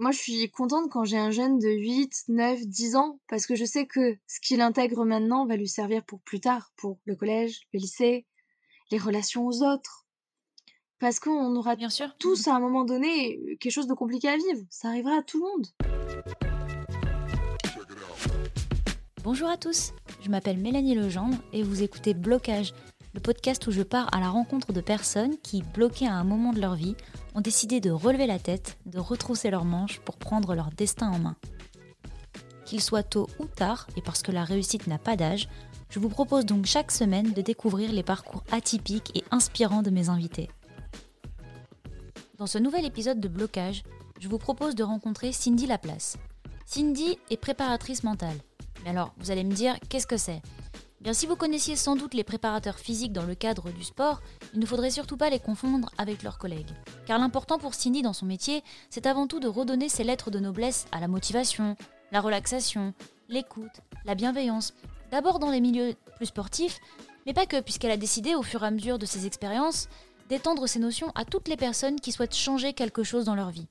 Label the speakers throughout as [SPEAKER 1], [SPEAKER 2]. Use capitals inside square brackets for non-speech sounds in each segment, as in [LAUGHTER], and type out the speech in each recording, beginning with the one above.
[SPEAKER 1] moi, je suis contente quand j'ai un jeune de 8, 9, 10 ans, parce que je sais que ce qu'il intègre maintenant va lui servir pour plus tard, pour le collège, le lycée, les relations aux autres. Parce qu'on aura
[SPEAKER 2] Bien sûr.
[SPEAKER 1] tous à un moment donné quelque chose de compliqué à vivre. Ça arrivera à tout le monde.
[SPEAKER 2] Bonjour à tous, je m'appelle Mélanie Legendre et vous écoutez Blocage, le podcast où je pars à la rencontre de personnes qui, bloquées à un moment de leur vie, ont décidé de relever la tête, de retrousser leurs manches pour prendre leur destin en main. Qu'il soit tôt ou tard, et parce que la réussite n'a pas d'âge, je vous propose donc chaque semaine de découvrir les parcours atypiques et inspirants de mes invités. Dans ce nouvel épisode de Blocage, je vous propose de rencontrer Cindy Laplace. Cindy est préparatrice mentale. Mais alors, vous allez me dire, qu'est-ce que c'est? Bien, si vous connaissiez sans doute les préparateurs physiques dans le cadre du sport, il ne faudrait surtout pas les confondre avec leurs collègues. Car l'important pour Cindy dans son métier, c'est avant tout de redonner ses lettres de noblesse à la motivation, la relaxation, l'écoute, la bienveillance. D'abord dans les milieux plus sportifs, mais pas que, puisqu'elle a décidé au fur et à mesure de ses expériences d'étendre ces notions à toutes les personnes qui souhaitent changer quelque chose dans leur vie.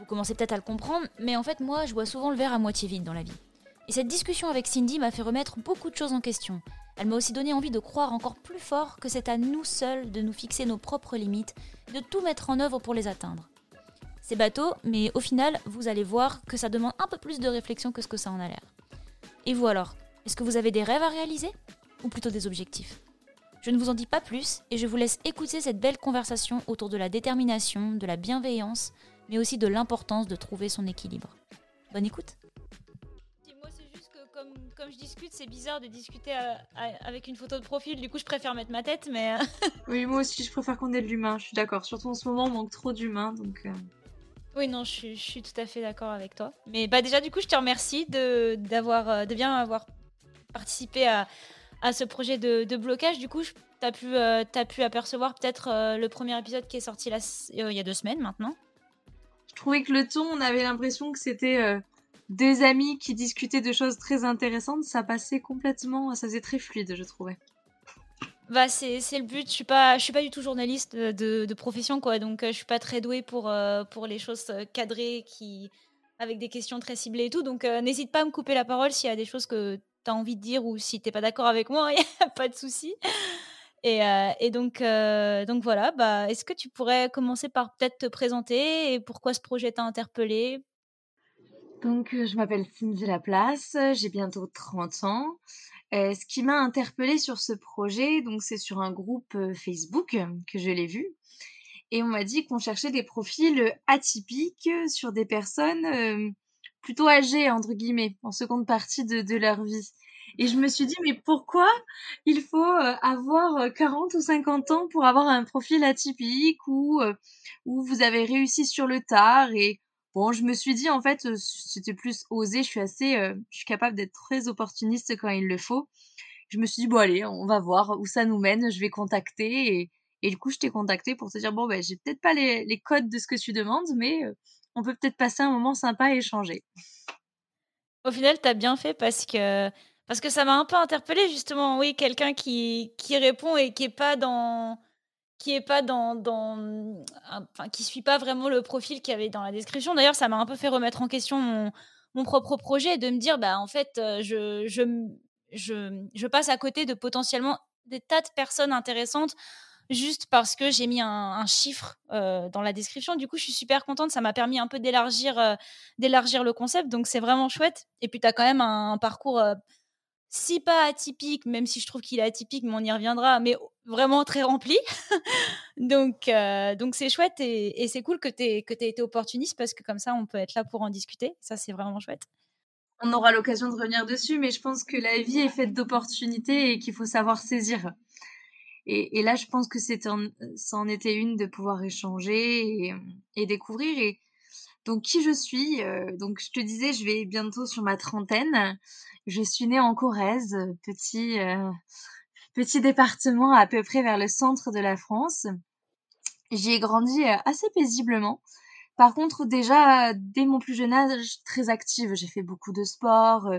[SPEAKER 2] Vous commencez peut-être à le comprendre, mais en fait moi je vois souvent le verre à moitié vide dans la vie. Et cette discussion avec Cindy m'a fait remettre beaucoup de choses en question. Elle m'a aussi donné envie de croire encore plus fort que c'est à nous seuls de nous fixer nos propres limites, de tout mettre en œuvre pour les atteindre. C'est bateau, mais au final, vous allez voir que ça demande un peu plus de réflexion que ce que ça en a l'air. Et vous alors? Est-ce que vous avez des rêves à réaliser? Ou plutôt des objectifs? Je ne vous en dis pas plus et je vous laisse écouter cette belle conversation autour de la détermination, de la bienveillance, mais aussi de l'importance de trouver son équilibre. Bonne écoute comme je discute, c'est bizarre de discuter euh, avec une photo de profil. Du coup, je préfère mettre ma tête, mais. Euh, [LAUGHS]
[SPEAKER 1] oui, moi aussi, je préfère qu'on ait de l'humain. Je suis d'accord. Surtout en ce moment, on manque trop d'humain, donc. Euh.
[SPEAKER 2] Oui, non, je suis, tout à fait d'accord avec toi. Mais bah déjà, du coup, je te remercie de d'avoir de bien avoir participé à, à ce projet de, blocage. Du coup, tu as pu as pu apercevoir peut-être le premier épisode qui est sorti là, il y a deux semaines maintenant.
[SPEAKER 1] Je trouvais que le ton, on avait l'impression que c'était des amis qui discutaient de choses très intéressantes, ça passait complètement, ça faisait très fluide, je trouvais.
[SPEAKER 2] Bah c'est, le but. Je suis je suis pas du tout journaliste de, profession quoi, donc euh, je suis pas très douée pour euh, pour les choses euh, cadrées qui avec des questions très ciblées et tout. Donc n'hésite pas à me couper la parole s'il y a des choses que tu as envie de dire ou si t'es pas d'accord avec moi, [LAUGHS] il a pas de souci. Et, et donc donc voilà. Bah est-ce que tu pourrais commencer par peut-être te présenter et pourquoi ce projet t'a interpellé
[SPEAKER 1] donc, euh, je m'appelle Cindy Laplace, j'ai bientôt 30 ans. Euh, ce qui m'a interpellée sur ce projet, donc c'est sur un groupe euh, Facebook que je l'ai vu. Et on m'a dit qu'on cherchait des profils atypiques sur des personnes plutôt âgées, entre guillemets, en seconde partie de, leur vie. Et je me suis dit, mais pourquoi il faut avoir 40 ou 50 ans pour avoir un profil atypique ou où vous avez réussi sur le tard et Bon, je me suis dit, en fait, c'était plus osé. Je suis assez, je suis capable d'être très opportuniste quand il le faut. Je me suis dit, bon, allez, on va voir où ça nous mène. Je vais contacter. Et, du coup, je t'ai contacté pour te dire, bon, ben, j'ai peut-être pas les, codes de ce que tu demandes, mais on peut peut-être passer un moment sympa et échanger.
[SPEAKER 2] Au final, tu as bien fait parce que, parce que ça m'a un peu interpellée, justement. Oui, quelqu'un qui, qui répond et qui est pas dans qui est pas dans, enfin, qui suit pas vraiment le profil qu'il y avait dans la description. D'ailleurs, ça m'a un peu fait remettre en question mon, mon, propre projet et de me dire, bah en fait, euh, je, je, je, je, passe à côté de potentiellement des tas de personnes intéressantes juste parce que j'ai mis un, chiffre euh, dans la description. Du coup, je suis super contente. Ça m'a permis un peu d'élargir, euh, d'élargir le concept. Donc, c'est vraiment chouette. Et puis, tu as quand même un, parcours si pas atypique, même si je trouve qu'il est atypique, mais on y reviendra, mais vraiment très rempli. [LAUGHS] donc, euh, donc c'est chouette et, c'est cool que tu aies, été opportuniste parce que comme ça, on peut être là pour en discuter. Ça, c'est vraiment chouette.
[SPEAKER 1] On aura l'occasion de revenir dessus, mais je pense que la vie est faite d'opportunités et qu'il faut savoir saisir. Et, là, je pense que c'est était une de pouvoir échanger et, découvrir. Et donc, qui je suis euh, Donc, je te disais, je vais bientôt sur ma trentaine. Je suis née en Corrèze, petit, euh, petit département à peu près vers le centre de la France. J'y ai grandi euh, assez paisiblement. Par contre, déjà, dès mon plus jeune âge, très active. J'ai fait beaucoup de sport,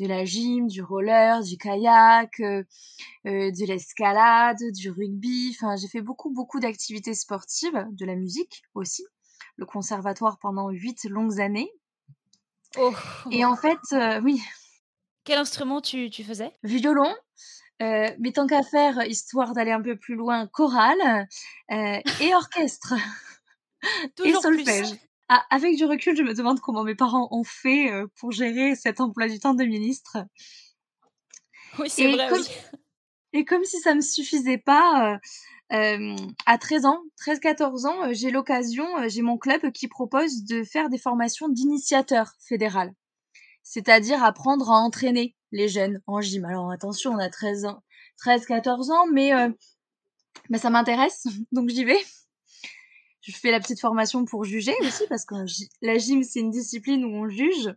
[SPEAKER 1] de la gym, du roller, du kayak, de l'escalade, du rugby. Enfin, j'ai fait beaucoup, beaucoup d'activités sportives, de la musique aussi. Le conservatoire pendant huit longues années.
[SPEAKER 2] Oh.
[SPEAKER 1] Et en fait, oui.
[SPEAKER 2] Quel instrument tu, tu faisais?
[SPEAKER 1] Violon, euh, mais tant qu'à faire, histoire d'aller un peu plus loin, chorale euh, et [LAUGHS] orchestre et solfège. Ah, avec du recul, je me demande comment mes parents ont fait euh, pour gérer cet emploi du temps de ministre.
[SPEAKER 2] Oui, c'est vrai.
[SPEAKER 1] Comme, Et comme si ça me suffisait pas, à 13 ans, 13-14 ans, j'ai l'occasion, j'ai mon club qui propose de faire des formations d'initiateur fédéral c'est-à-dire apprendre à entraîner les jeunes en gym. Alors attention, on a 13 ans, 13, 14 ans, mais, euh, mais ça m'intéresse, [LAUGHS] donc j'y vais. Je fais la petite formation pour juger aussi, parce que la gym, c'est une discipline où on juge.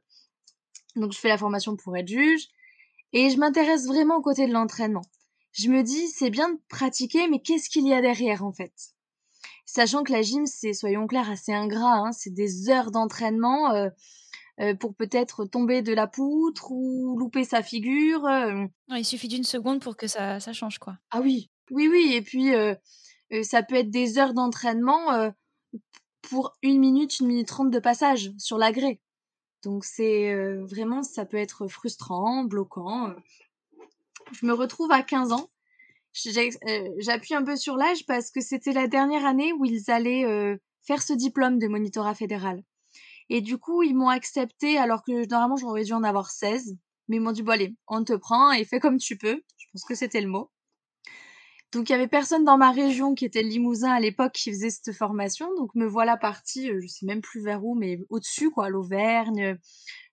[SPEAKER 1] Donc je fais la formation pour être juge. Et je m'intéresse vraiment au côté de l'entraînement. Je me dis, c'est bien de pratiquer, mais qu'est-ce qu'il y a derrière en fait? Sachant que la gym, c'est, soyons clairs, assez ingrat. Hein, c'est des heures d'entraînement. Euh, euh, pour peut-être tomber de la poutre ou louper sa figure. Euh.
[SPEAKER 2] il suffit d'une seconde pour que ça, ça, change, quoi.
[SPEAKER 1] Ah oui, oui, oui. Et puis, ça peut être des heures d'entraînement pour une minute, une minute trente de passage sur la grée. Donc, c'est vraiment, ça peut être frustrant, bloquant. Je me retrouve à 15 ans. J'appuie un peu sur l'âge parce que c'était la dernière année où ils allaient faire ce diplôme de monitorat fédéral. Et du coup, ils m'ont accepté alors que normalement j'aurais dû en avoir 16. Mais ils m'ont dit, bon allez, on te prend et fais comme tu peux. Je pense que c'était le mot. Donc il y avait personne dans ma région qui était Limousin à l'époque qui faisait cette formation. Donc me voilà partie, euh, je sais même plus vers où, mais au-dessus quoi, l'Auvergne.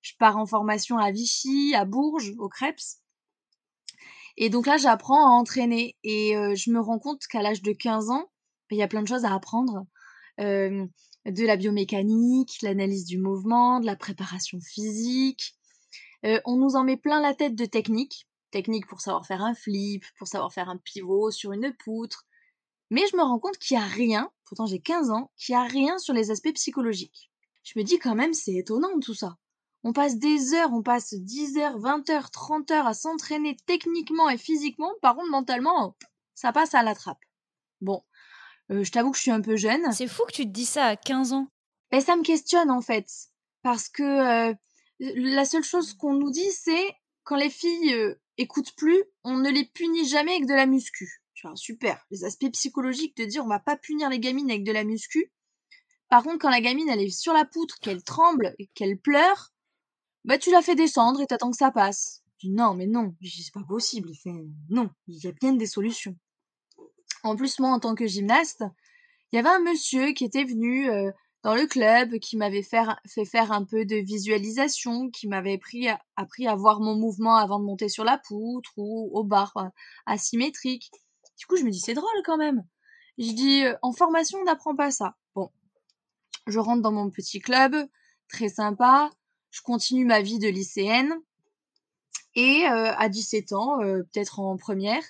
[SPEAKER 1] Je pars en formation à Vichy, à Bourges, au Crêpes. Et donc là, j'apprends à entraîner et euh, je me rends compte qu'à l'âge de 15 ans, il y a plein de choses à apprendre. Euh, de la biomécanique, l'analyse du mouvement, de la préparation physique. Euh, on nous en met plein la tête de techniques. Techniques pour savoir faire un flip, pour savoir faire un pivot sur une poutre. Mais je me rends compte qu'il n'y a rien, pourtant j'ai 15 ans, qu'il n'y a rien sur les aspects psychologiques. Je me dis quand même, c'est étonnant tout ça. On passe des heures, on passe 10 heures, 20 heures, 30 heures à s'entraîner techniquement et physiquement, par contre mentalement, ça passe à la trappe. Bon, euh, je t'avoue que je suis un peu jeune.
[SPEAKER 2] C'est fou que tu te dis ça à 15 ans.
[SPEAKER 1] Et ça me questionne en fait. Parce que euh, la seule chose qu'on nous dit, c'est quand les filles euh, écoutent plus, on ne les punit jamais avec de la muscu. Genre, super. Les aspects psychologiques de dire on va pas punir les gamines avec de la muscu. Par contre, quand la gamine elle est sur la poutre, qu'elle tremble et qu'elle pleure, bah tu la fais descendre et t'attends que ça passe. Non, mais non, c'est pas possible. Fait non, il y a bien des solutions. En plus, moi, en tant que gymnaste, il y avait un monsieur qui était venu euh, dans le club, qui m'avait fait faire un peu de visualisation, qui m'avait appris à voir mon mouvement avant de monter sur la poutre ou au bar euh, asymétrique. Du coup, je me dis, c'est drôle quand même. Je dis, euh, en formation, on n'apprend pas ça. Bon, je rentre dans mon petit club, très sympa. Je continue ma vie de lycéenne. Et à 17 ans, peut-être en première,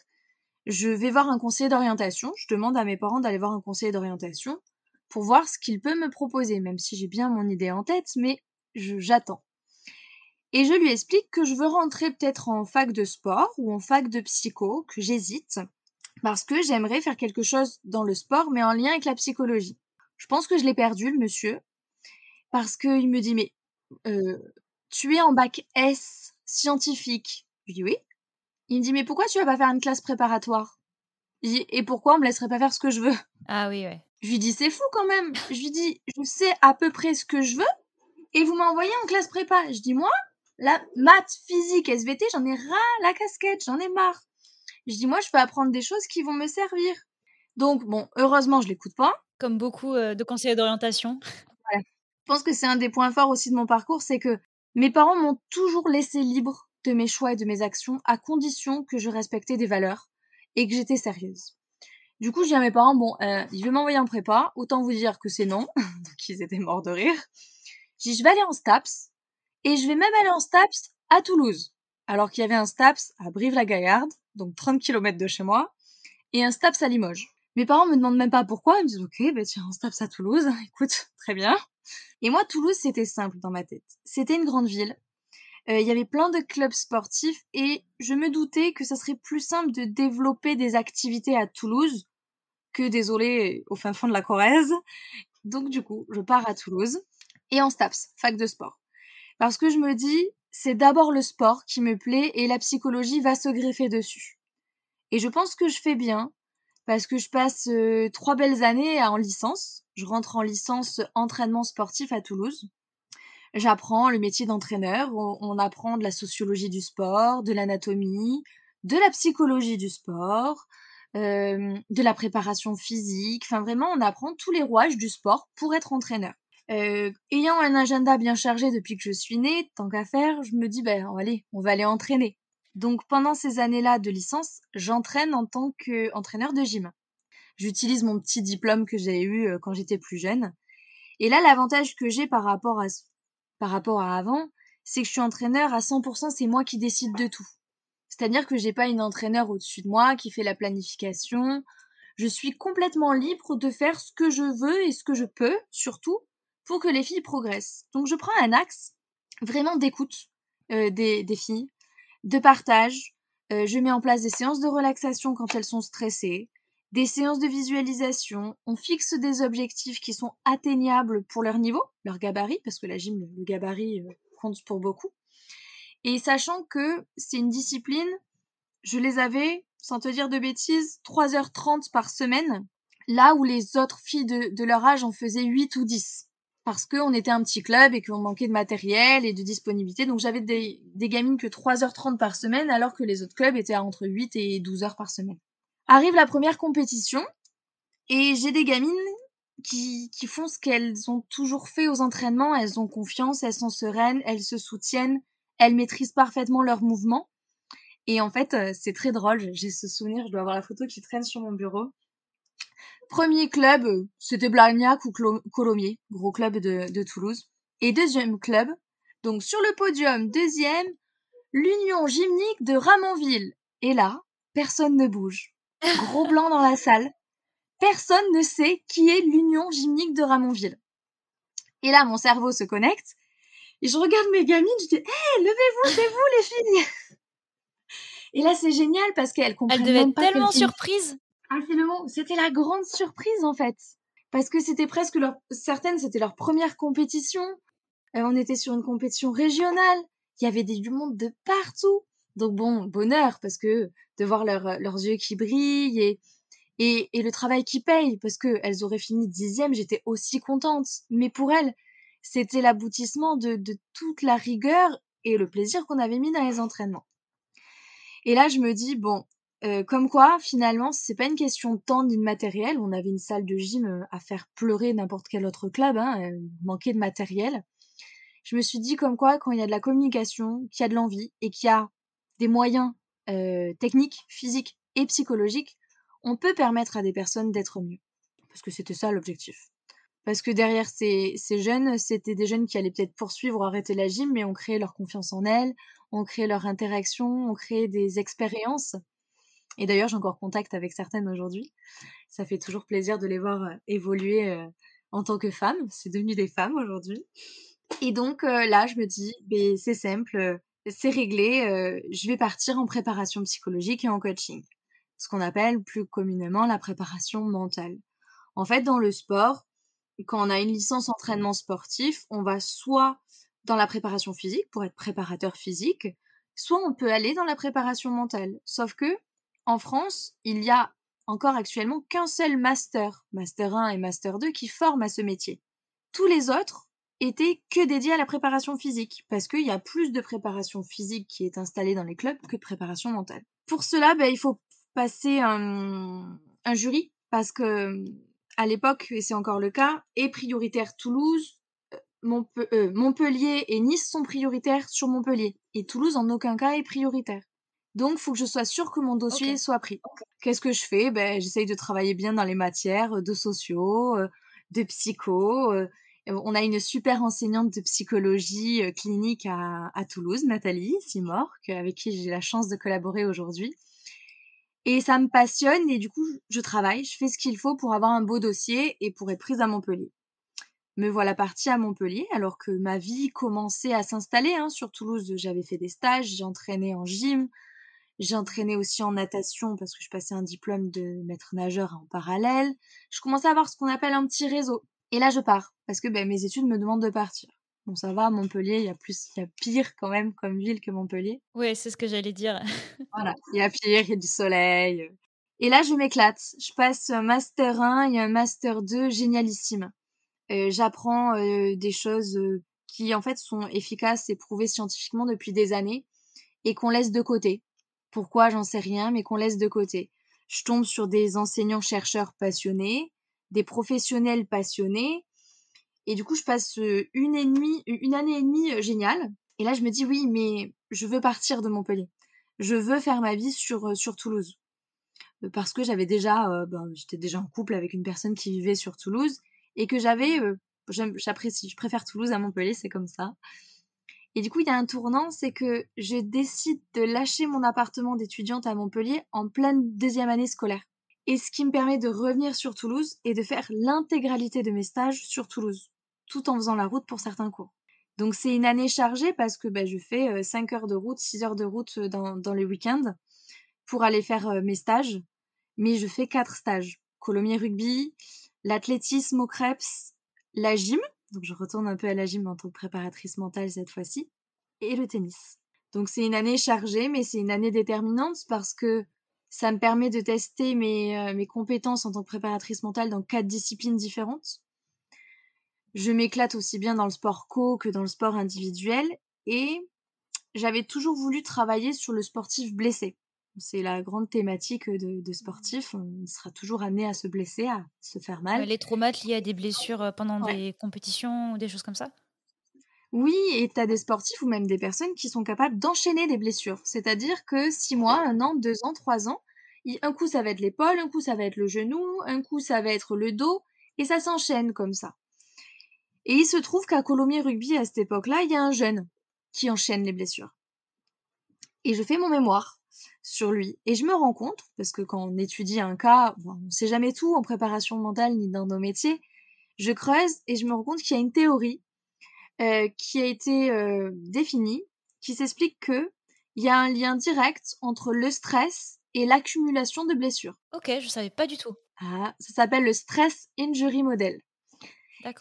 [SPEAKER 1] je vais voir un conseiller d'orientation. Je demande à mes parents d'aller voir un conseiller d'orientation pour voir ce qu'il peut me proposer, même si j'ai bien mon idée en tête, mais j'attends. Et je lui explique que je veux rentrer peut-être en fac de sport ou en fac de psycho, que j'hésite, parce que j'aimerais faire quelque chose dans le sport, mais en lien avec la psychologie. Je pense que je l'ai perdu, le monsieur, parce qu'il me dit, mais euh, tu es en bac S scientifique. Je dis oui. Il me dit mais pourquoi tu vas pas faire une classe préparatoire? Et pourquoi on me laisserait pas faire ce que je veux?
[SPEAKER 2] Ah oui ouais.
[SPEAKER 1] Je lui dis c'est fou quand même. Je lui dis je sais à peu près ce que je veux et vous m'envoyez en classe prépa. Je dis moi la maths, physique, SVT, j'en ai ras la casquette, j'en ai marre. Je dis moi je peux apprendre des choses qui vont me servir. Donc bon, heureusement je l'écoute pas.
[SPEAKER 2] Comme beaucoup euh, de conseillers d'orientation. [LAUGHS]
[SPEAKER 1] Je pense que c'est un des points forts aussi de mon parcours, c'est que mes parents m'ont toujours laissé libre de mes choix et de mes actions à condition que je respectais des valeurs et que j'étais sérieuse. Du coup, j'ai dis à mes parents, bon, euh, je vais m'envoyer en prépa, autant vous dire que c'est non. [LAUGHS] Donc, ils étaient morts de rire. J'ai dit, je vais aller en STAPS et je vais même aller en STAPS à Toulouse. Alors qu'il y avait un STAPS à Brive-la-Gaillarde, donc 30 km de chez moi, et un STAPS à Limoges. Mes parents me demandent même pas pourquoi, ils me disent, ok, bah tiens, un STAPS à Toulouse, [LAUGHS] écoute, très bien. Et moi, Toulouse, c'était simple dans ma tête. C'était une grande ville, euh, il y avait plein de clubs sportifs et je me doutais que ça serait plus simple de développer des activités à Toulouse que désolé au fin fond de la Corrèze. Donc du coup, je pars à Toulouse et en STAPS, fac de sport. Parce que je me dis, c'est d'abord le sport qui me plaît et la psychologie va se greffer dessus. Et je pense que je fais bien parce que je passe euh, trois belles années en licence. Je rentre en licence entraînement sportif à Toulouse. J'apprends le métier d'entraîneur. On, apprend de la sociologie du sport, de l'anatomie, de la psychologie du sport, euh, de la préparation physique. Enfin, vraiment, on apprend tous les rouages du sport pour être entraîneur. Euh, ayant un agenda bien chargé depuis que je suis née, tant qu'à faire, je me dis, ben allez, on va aller entraîner. Donc pendant ces années-là de licence, j'entraîne en tant qu'entraîneur de gym. J'utilise mon petit diplôme que j'ai eu euh, quand j'étais plus jeune. Et là, l'avantage que j'ai par rapport à par rapport à avant, c'est que je suis entraîneur à 100%, c'est moi qui décide de tout. C'est-à-dire que j'ai pas une entraîneur au-dessus de moi qui fait la planification. Je suis complètement libre de faire ce que je veux et ce que je peux, surtout pour que les filles progressent. Donc je prends un axe vraiment d'écoute euh, des, filles, de partage. Euh, je mets en place des séances de relaxation quand elles sont stressées, des séances de visualisation. On fixe des objectifs qui sont atteignables pour leur niveau, leur gabarit, parce que la gym, le, gabarit euh, compte pour beaucoup. Et sachant que c'est une discipline, je les avais, sans te dire de bêtises, 3h30 par semaine, là où les autres filles de, leur âge en faisaient 8 ou 10 parce qu'on était un petit club et qu'on manquait de matériel et de disponibilité. Donc j'avais des, gamines que 3h30 par semaine alors que les autres clubs étaient entre 8 et 12 heures par semaine. Arrive la première compétition et j'ai des gamines qui, qui font ce qu'elles ont toujours fait aux entraînements. Elles ont confiance, elles sont sereines, elles se soutiennent, elles maîtrisent parfaitement leurs mouvements. Et en fait, euh, c'est très drôle. J'ai ce souvenir, je dois avoir la photo qui traîne sur mon bureau. Premier club, c'était Blagnac ou Colomiers, gros club de, Toulouse. Et deuxième club, donc sur le podium, deuxième, l'Union gymnique de Ramonville. Et là, personne ne bouge. Gros blanc dans la salle. Personne ne sait qui est l'Union gymnique de Ramonville. Et là, mon cerveau se connecte. Et je regarde mes gamines, je dis, hé, levez-vous, c'est vous les filles Et là, c'est génial parce qu'elles comprennent
[SPEAKER 2] Elle devait être tellement surprise.
[SPEAKER 1] Ah, c'est le mot. C'était la grande surprise, en fait. Parce que c'était presque leur, certaines, c'était leur première compétition. Euh, on était sur une compétition régionale. Il y avait des, du monde de partout. Donc bon, bonheur, parce que de voir leurs yeux qui brillent et, et, et le travail qui paye, parce que elles auraient fini dixième, j'étais aussi contente. Mais pour elles, c'était l'aboutissement de, de toute la rigueur et le plaisir qu'on avait mis dans les entraînements. Et là, je me dis, bon, euh, comme quoi, finalement, c'est pas une question de temps ni de matériel. On avait une salle de gym euh, à faire pleurer n'importe quel autre club, hein, euh, manquait de matériel. Je me suis dit comme quoi, quand il y a de la communication, qu'il y a de l'envie et qu'il y a des moyens techniques, physiques et psychologiques, on peut permettre à des personnes d'être mieux. Parce que c'était ça l'objectif. Parce que derrière ces, jeunes, c'était des jeunes qui allaient peut-être poursuivre ou arrêter la gym, mais on créait leur confiance en elles, on créait leur interaction, on créait des expériences et d'ailleurs, j'ai encore contact avec certaines aujourd'hui. Ça fait toujours plaisir de les voir évoluer en tant que femmes. C'est devenu des femmes aujourd'hui. Et donc là, je me dis, c'est simple, c'est réglé, je vais partir en préparation psychologique et en coaching. Ce qu'on appelle plus communément la préparation mentale. En fait, dans le sport, quand on a une licence entraînement sportif, on va soit dans la préparation physique pour être préparateur physique, soit on peut aller dans la préparation mentale. Sauf que en France, il y a encore actuellement qu'un seul master, master 1 et master 2, qui forment à ce métier. Tous les autres étaient que dédiés à la préparation physique, parce qu'il y a plus de préparation physique qui est installée dans les clubs que de préparation mentale. Pour cela, ben, il faut passer un, jury, parce que à l'époque, et c'est encore le cas, est prioritaire Toulouse, euh, euh, Montpellier et Nice sont prioritaires sur Montpellier, et Toulouse en aucun cas est prioritaire. Donc, faut que je sois sûre que mon dossier soit pris. Qu'est-ce que je fais? Ben, J'essaye de travailler bien dans les matières de sociaux, euh, de psycho. Euh, on a une super enseignante de psychologie euh, clinique à, Toulouse, Nathalie Simorque, avec qui j'ai la chance de collaborer aujourd'hui. Et ça me passionne et du coup, je travaille, je fais ce qu'il faut pour avoir un beau dossier et pour être prise à Montpellier. Me voilà partie à Montpellier alors que ma vie commençait à s'installer. Hein. Sur Toulouse, j'avais fait des stages, j'ai entraîné en gym, j'ai entraîné aussi en natation parce que je passais un diplôme de maître nageur en parallèle. Je commençais à avoir ce qu'on appelle un petit réseau. Et là, je pars parce que ben, mes études me demandent de partir. Bon, ça va, Montpellier, il y a plus, il y a pire quand même comme ville que Montpellier.
[SPEAKER 2] Oui, c'est ce que j'allais dire. [LAUGHS]
[SPEAKER 1] voilà, il y a pire, il y a du soleil. Et là, je m'éclate. Je passe un master 1 et un master 2 génialissime. Euh, J'apprends euh, des choses euh, qui en fait sont efficaces et prouvées scientifiquement depuis des années et qu'on laisse de côté. Pourquoi, j'en sais rien, mais qu'on laisse de côté. Je tombe sur des enseignants-chercheurs passionnés, des professionnels passionnés, et du coup, je passe une, année et demie géniale. Et là, je me dis, oui, mais je veux partir de Montpellier. Je veux faire ma vie sur, sur Toulouse. Parce que j'avais déjà, ben, j'étais déjà en couple avec une personne qui vivait sur Toulouse et que j'avais, j'apprécie, je préfère Toulouse à Montpellier, c'est comme ça. Et du coup, il y a un tournant, c'est que je décide de lâcher mon appartement d'étudiante à Montpellier en pleine deuxième année scolaire. Et ce qui me permet de revenir sur Toulouse et de faire l'intégralité de mes stages sur Toulouse, tout en faisant la route pour certains cours. Donc c'est une année chargée parce que ben, je fais 5 heures de route, 6 heures de route dans, dans les week-ends pour aller faire mes stages. Mais je fais quatre stages. Colomiers rugby, l'athlétisme au Krebs, la gym, donc je retourne un peu à la gym en tant que préparatrice mentale cette fois-ci, et le tennis. Donc c'est une année chargée, mais c'est une année déterminante parce que ça me permet de tester mes, euh, mes compétences en tant que préparatrice mentale dans quatre disciplines différentes. Je m'éclate aussi bien dans le sport co que dans le sport individuel et j'avais toujours voulu travailler sur le sportif blessé. C'est la grande thématique de, de sportif. On sera toujours amené à se blesser, à se faire mal.
[SPEAKER 2] Les traumates liés à des blessures pendant des compétitions ou des choses comme ça?
[SPEAKER 1] Oui, et tu as des sportifs ou même des personnes qui sont capables d'enchaîner des blessures. C'est-à-dire que six mois, un an, deux ans, trois ans, un coup ça va être l'épaule, un coup ça va être le genou, un coup ça va être le dos, et ça s'enchaîne comme ça. Et il se trouve qu'à Colomiers Rugby, à cette époque-là, il y a un jeune qui enchaîne les blessures. Et je fais mon mémoire sur lui. Et je me rends compte, parce que quand on étudie un cas, on ne sait jamais tout en préparation mentale ni dans nos métiers, je creuse et je me rends compte qu'il y a une théorie euh, qui a été euh, définie, qui s'explique que il y a un lien direct entre le stress et l'accumulation de blessures.
[SPEAKER 2] Ok, je savais pas du tout.
[SPEAKER 1] Ah, ça s'appelle le stress injury model.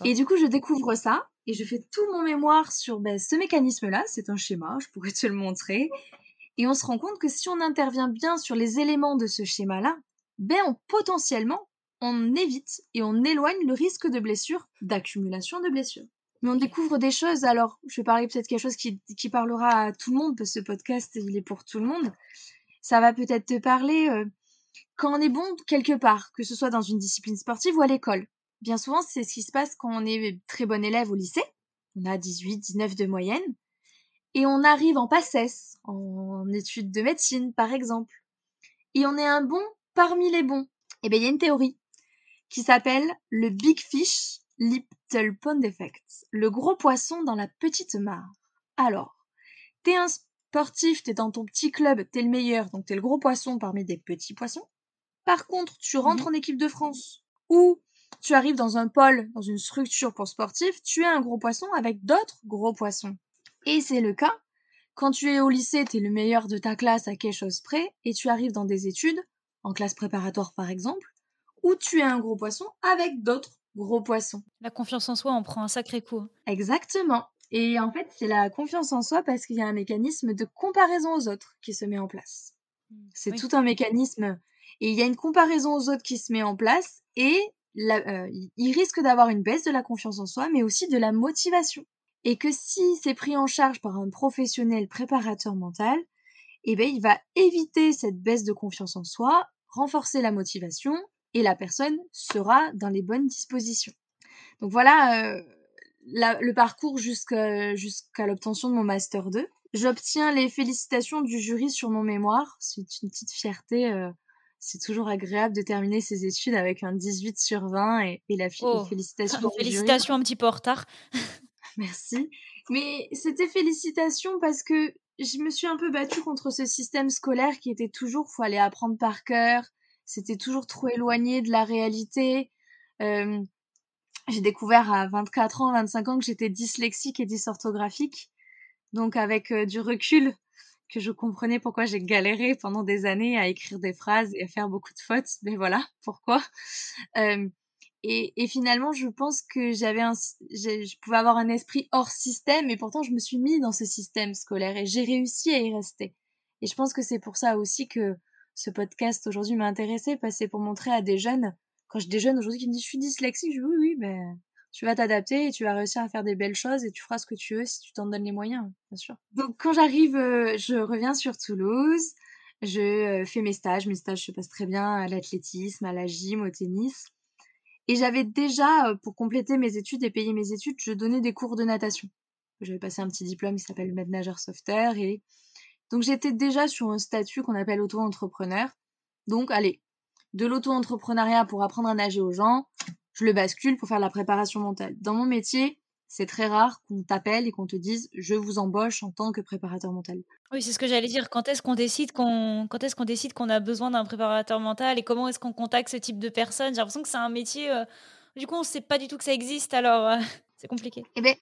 [SPEAKER 1] Et du coup, je découvre ça et je fais tout mon mémoire sur ben, ce mécanisme-là. C'est un schéma, je pourrais te le montrer. Et on se rend compte que si on intervient bien sur les éléments de ce schéma-là, ben on, potentiellement, on évite et on éloigne le risque de blessure, d'accumulation de blessures. Mais on découvre des choses, alors je vais parler peut-être quelque chose qui, qui, parlera à tout le monde, parce que ce podcast, il est pour tout le monde. Ça va peut-être te parler euh, quand on est bon quelque part, que ce soit dans une discipline sportive ou à l'école. Bien souvent, c'est ce qui se passe quand on est très bon élève au lycée. On a 18, 19 de moyenne et on arrive en PACES, en études de médecine par exemple, et on est un bon parmi les bons, et eh bien il y a une théorie qui s'appelle le Big Fish Little Pond Effect, le gros poisson dans la petite mare. Alors, t'es un sportif, t'es dans ton petit club, t'es le meilleur, donc t'es le gros poisson parmi des petits poissons. Par contre, tu rentres mhm. en équipe de France ou tu arrives dans un pôle, dans une structure pour sportifs, tu es un gros poisson avec d'autres gros poissons. Et c'est le cas. Quand tu es au lycée, tu es le meilleur de ta classe à quelque chose près, et tu arrives dans des études, en classe préparatoire par exemple, où tu es un gros poisson avec d'autres gros poissons.
[SPEAKER 2] La confiance en soi en prend un sacré coup.
[SPEAKER 1] Exactement. Et en fait, c'est la confiance en soi parce qu'il y a un mécanisme de comparaison aux autres qui se met en place. Mmh, c'est tout un mécanisme. Et il y a une comparaison aux autres qui se met en place et euh, il risque d'avoir une baisse de la confiance en soi, mais aussi de la motivation et que si c'est pris en charge par un professionnel préparateur mental, eh bien, il va éviter cette baisse de confiance en soi, renforcer la motivation et la personne sera dans les bonnes dispositions. Donc voilà euh, le parcours jusqu'à l'obtention de mon master 2. J'obtiens les félicitations du jury sur mon mémoire. C'est une petite fierté. Euh, c'est toujours agréable de terminer ses études avec un 18 sur 20 et, la oh,
[SPEAKER 2] félicitation. [LAUGHS] Félicitations un petit peu en retard. [LAUGHS]
[SPEAKER 1] Merci. Mais c'était félicitations parce que je me suis un peu battue contre ce système scolaire qui était toujours, faut aller apprendre par cœur. C'était toujours trop éloigné de la réalité. Euh, j'ai découvert à 24 ans, 25 ans que j'étais dyslexique et dysorthographique. Donc avec euh, du recul, que je comprenais pourquoi j'ai galéré pendant des années à écrire des phrases et à faire beaucoup de fautes. Mais voilà, [LAUGHS] pourquoi. Euh, et, finalement, je pense que j'avais un, je pouvais avoir un esprit hors système, et pourtant, je me suis mis dans ce système scolaire et j'ai réussi à y rester. Et je pense que c'est pour ça aussi que ce podcast aujourd'hui m'a intéressé, parce que c'est pour montrer à des jeunes, quand j'ai des jeunes aujourd'hui qui me disent je suis dyslexique, je dis oui, oui, ben, tu vas t'adapter et tu vas réussir à faire des belles choses et tu feras ce que tu veux si tu t'en donnes les moyens, bien sûr. Donc quand j'arrive, euh, je reviens sur Toulouse, je euh, fais mes stages, mes stages se passent très bien à l'athlétisme, à la gym, au tennis. Et j'avais déjà, euh, pour compléter mes études et payer mes études, je donnais des cours de natation. J'avais passé un petit diplôme qui s'appelle maître nageur sauveteur et donc j'étais déjà sur un statut qu'on appelle auto-entrepreneur. Donc allez, de l'auto-entrepreneuriat pour apprendre à nager aux gens, je le bascule pour faire la préparation mentale. Dans mon métier, c'est très rare qu'on t'appelle et qu'on te dise je vous embauche en tant que préparateur mental.
[SPEAKER 2] Oui, c'est ce que j'allais dire. Quand est-ce qu'on décide qu'on quand est-ce qu'on décide qu'on a besoin d'un préparateur mental et comment est-ce qu'on contacte ce type de personnes? J'ai l'impression que c'est un métier euh, du coup, on ne sait pas du tout que ça existe alors euh, [LAUGHS] c'est compliqué.
[SPEAKER 1] Eh ben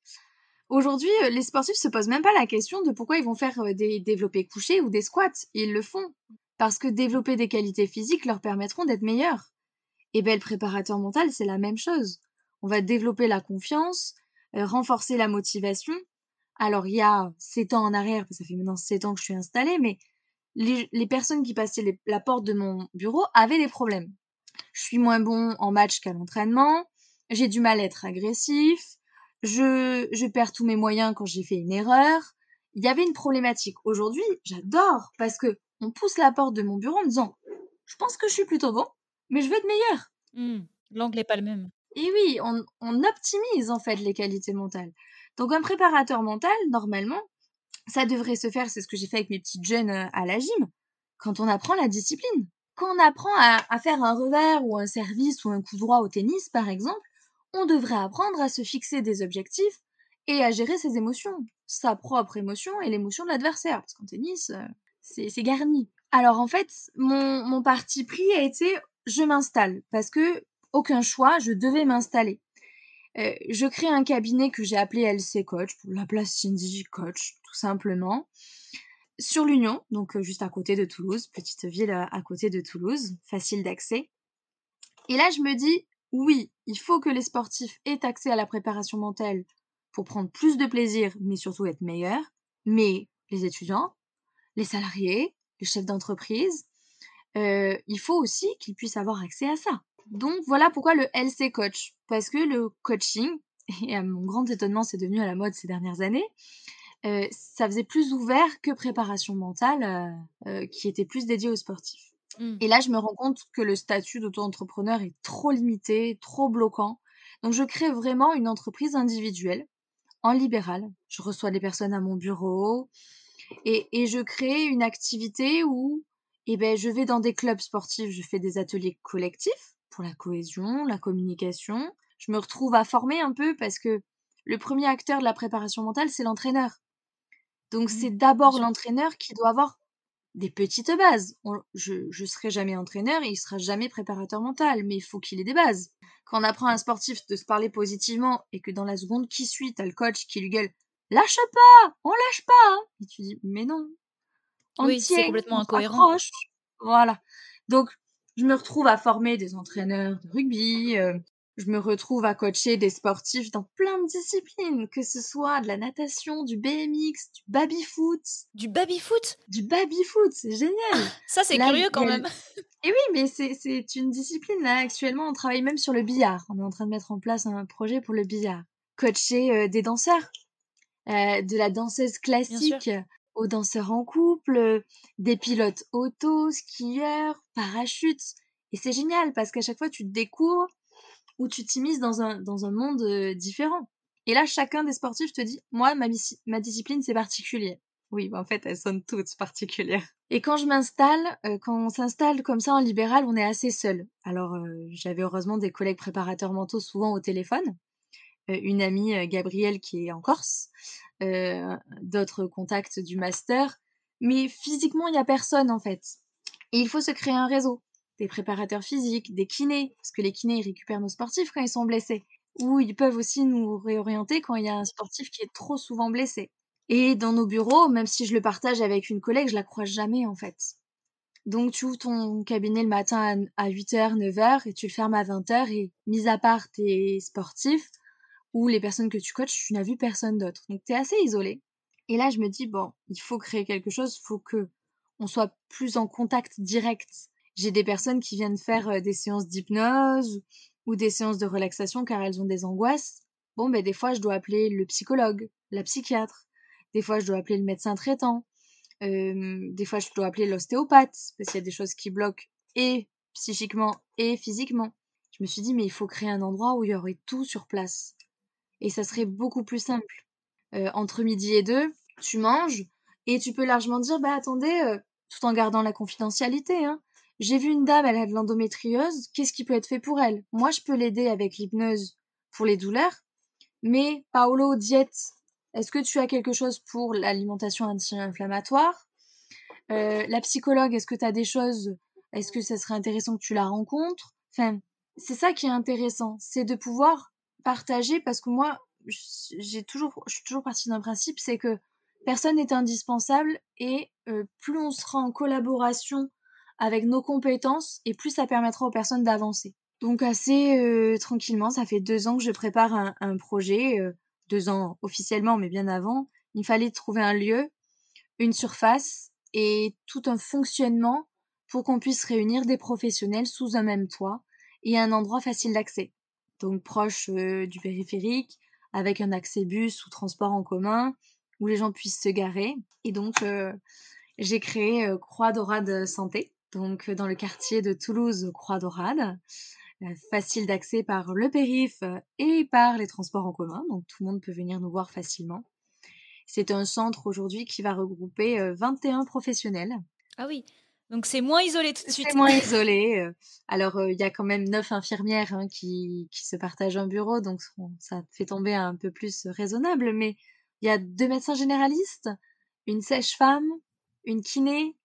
[SPEAKER 1] aujourd'hui, euh, les sportifs se posent même pas la question de pourquoi ils vont faire des développés couchés ou des squats, ils le font parce que développer des qualités physiques leur permettront d'être meilleurs. Et ben le préparateur mental, c'est la même chose. On va développer la confiance, euh, renforcer la motivation. Alors il y a sept ans en arrière, ça fait maintenant sept ans que je suis installée, mais les, les personnes qui passaient la porte de mon bureau avaient des problèmes. Je suis moins bon en match qu'à l'entraînement, j'ai du mal à être agressif, je, je perds tous mes moyens quand j'ai fait une erreur. Il y avait une problématique. Aujourd'hui, j'adore parce que on pousse la porte de mon bureau en me disant, je pense que je suis plutôt bon, mais je veux être meilleur.
[SPEAKER 2] Mmh. L'angle n'est pas le même.
[SPEAKER 1] Et oui, on, on, optimise en fait les qualités mentales. Donc un préparateur mental, normalement, ça devrait se faire, c'est ce que j'ai fait avec mes petites jeunes euh, à la gym, quand on apprend la discipline. Quand on apprend à, à faire un revers ou un service ou un coup droit au tennis, par exemple, on devrait apprendre à se fixer des objectifs et à gérer ses émotions, sa propre émotion et l'émotion de l'adversaire. Parce qu'en tennis, euh, c'est garni. Alors en fait, mon, mon parti pris a été je m'installe parce que aucun choix, je devais m'installer. Euh, je crée un cabinet que j'ai appelé LC Coach, pour la place Cindy Coach, tout simplement, sur l'Union, donc euh, juste à côté de Toulouse, petite ville euh, à côté de Toulouse, facile d'accès. Et là, je me dis, oui, il faut que les sportifs aient accès à la préparation mentale pour prendre plus de plaisir, mais surtout être meilleurs. Mais les étudiants, les salariés, les chefs d'entreprise, euh, il faut aussi qu'ils puissent avoir accès à ça. Donc voilà pourquoi le LC Coach. Parce que le coaching, [LAUGHS] et à mon grand étonnement c'est devenu à la mode ces dernières années, euh, ça faisait plus ouvert que préparation mentale euh, qui était plus dédié aux sportifs. Mmh. Et là je me rends compte que le statut d'auto-entrepreneur est trop limité, trop bloquant. Donc je crée vraiment une entreprise individuelle en libéral. Je reçois des personnes à mon bureau et, et je crée une activité où eh ben, je vais dans des clubs sportifs, je fais des ateliers collectifs pour la cohésion, la communication. Je me retrouve à former un peu parce que le premier acteur de la préparation mentale, c'est l'entraîneur. Donc mmh, c'est d'abord l'entraîneur qui doit avoir des petites bases. je ne serai jamais entraîneur et il sera jamais préparateur mental, mais il faut qu'il ait des bases. Quand on apprend à un sportif de se parler positivement et que dans la seconde qui suit, tu as le coach qui lui gueule Lâche pas On lâche pas hein Et tu dis Mais non,
[SPEAKER 2] oui, c'est complètement incohérent.
[SPEAKER 1] Voilà. Donc, je me retrouve à former des entraîneurs de rugby, euh, je me retrouve à coacher des sportifs dans plein de disciplines, que ce soit de la natation, du BMX, du baby-foot.
[SPEAKER 2] Du baby-foot
[SPEAKER 1] Du baby-foot, c'est génial.
[SPEAKER 2] Ça, c'est curieux quand même.
[SPEAKER 1] Et [LAUGHS] oui, mais c'est une discipline. Là, actuellement, on travaille même sur le billard. On est en train de mettre en place un projet pour le billard. Coacher euh, des danseurs, euh, de la danseuse classique aux danseurs en couple, des pilotes auto, skieurs, parachutes. Et c'est génial parce qu'à chaque fois, tu te découvres ou tu t'immisces dans un, dans un monde différent. Et là, chacun des sportifs te dit, moi, ma, ma discipline, c'est particulier. Oui, en fait, elles sont toutes particulières. Et quand je m'installe, quand on s'installe comme ça en libéral, on est assez seul. Alors, j'avais heureusement des collègues préparateurs mentaux souvent au téléphone. Une amie, Gabrielle, qui est en Corse, euh, d'autres contacts du master. Mais physiquement, il n'y a personne en fait. Et il faut se créer un réseau. Des préparateurs physiques, des kinés, parce que les kinés, ils récupèrent nos sportifs quand ils sont blessés. Ou ils peuvent aussi nous réorienter quand il y a un sportif qui est trop souvent blessé. Et dans nos bureaux, même si je le partage avec une collègue, je la croise jamais en fait. Donc, tu ouvres ton cabinet le matin à 8h, 9h et tu le fermes à 20h. Et mis à part tes sportifs ou les personnes que tu coaches, tu n'as vu personne d'autre. Donc, tu es assez isolé. Et là, je me dis, bon, il faut créer quelque chose, il faut que on soit plus en contact direct. J'ai des personnes qui viennent faire euh, des séances d'hypnose ou des séances de relaxation car elles ont des angoisses. Bon, ben, des fois, je dois appeler le psychologue, la psychiatre. Des fois, je dois appeler le médecin traitant des fois, je dois appeler l'ostéopathe parce qu'il y a des choses qui bloquent et psychiquement et physiquement. Je me suis dit, mais il faut créer un endroit où il y aurait tout sur place. Et ça serait beaucoup plus simple. entre midi et deux, tu manges et tu peux largement dire, bah attendez, tout en gardant la confidentialité, hein, j'ai vu une dame, elle a de l'endométriose, qu'est-ce qui peut être fait pour elle? Moi, je peux l'aider avec l'hypnose pour les douleurs, mais Paolo, diète, est-ce que tu as quelque chose pour l'alimentation anti-inflammatoire? La psychologue, est-ce que tu as des choses Est-ce que ça serait intéressant que tu la rencontres? Enfin, c'est ça qui est intéressant, c'est de pouvoir partager parce que moi, j'ai toujours, je suis toujours partie d'un principe, c'est que personne n'est indispensable et euh, plus on sera en collaboration avec nos compétences et plus ça permettra aux personnes d'avancer. Donc assez euh, tranquillement, ça fait deux ans que je prépare un, un projet deux ans officiellement, mais bien avant, il fallait trouver un lieu, une surface et tout un fonctionnement pour qu'on puisse réunir des professionnels sous un même toit et un endroit facile d'accès. Donc proche du périphérique, avec un accès bus ou transport en commun, où les gens puissent se garer. Et donc j'ai créé Croix Dorade Santé, donc dans le quartier de Toulouse, Croix Dorade. Facile d'accès par le périph et par les transports en commun, donc tout le monde peut venir nous voir facilement. C'est un centre aujourd'hui qui va regrouper 21 euh, professionnels.
[SPEAKER 2] Ah oui, donc c'est moins isolé tout de suite.
[SPEAKER 1] C'est moins [LAUGHS] isolé. Euh. Alors il y a quand même 9 infirmières hein, qui, qui, se partagent un bureau, donc ça fait tomber un peu plus raisonnable, mais il y a deux médecins généralistes, une sèche-femme, une kiné,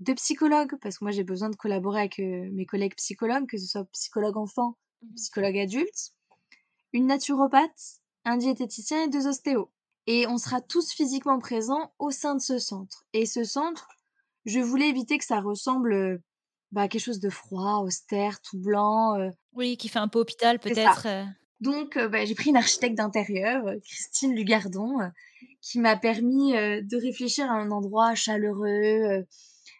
[SPEAKER 1] de psychologues, parce que moi j'ai besoin de collaborer avec euh, mes collègues psychologues, que ce soit psychologue enfant, mmh psychologue adulte, une naturopathe, un diététicien et deux ostéos. Et on sera tous physiquement présents au sein de ce centre. Et ce centre, je voulais éviter que ça ressemble bah, à quelque chose de froid, austère, tout blanc. Euh.
[SPEAKER 2] Oui, qui fait un peu hôpital peut-être.
[SPEAKER 1] Donc bah, j'ai pris une architecte d'intérieur, Christine Lugardon, qui m'a permis de réfléchir à un endroit chaleureux,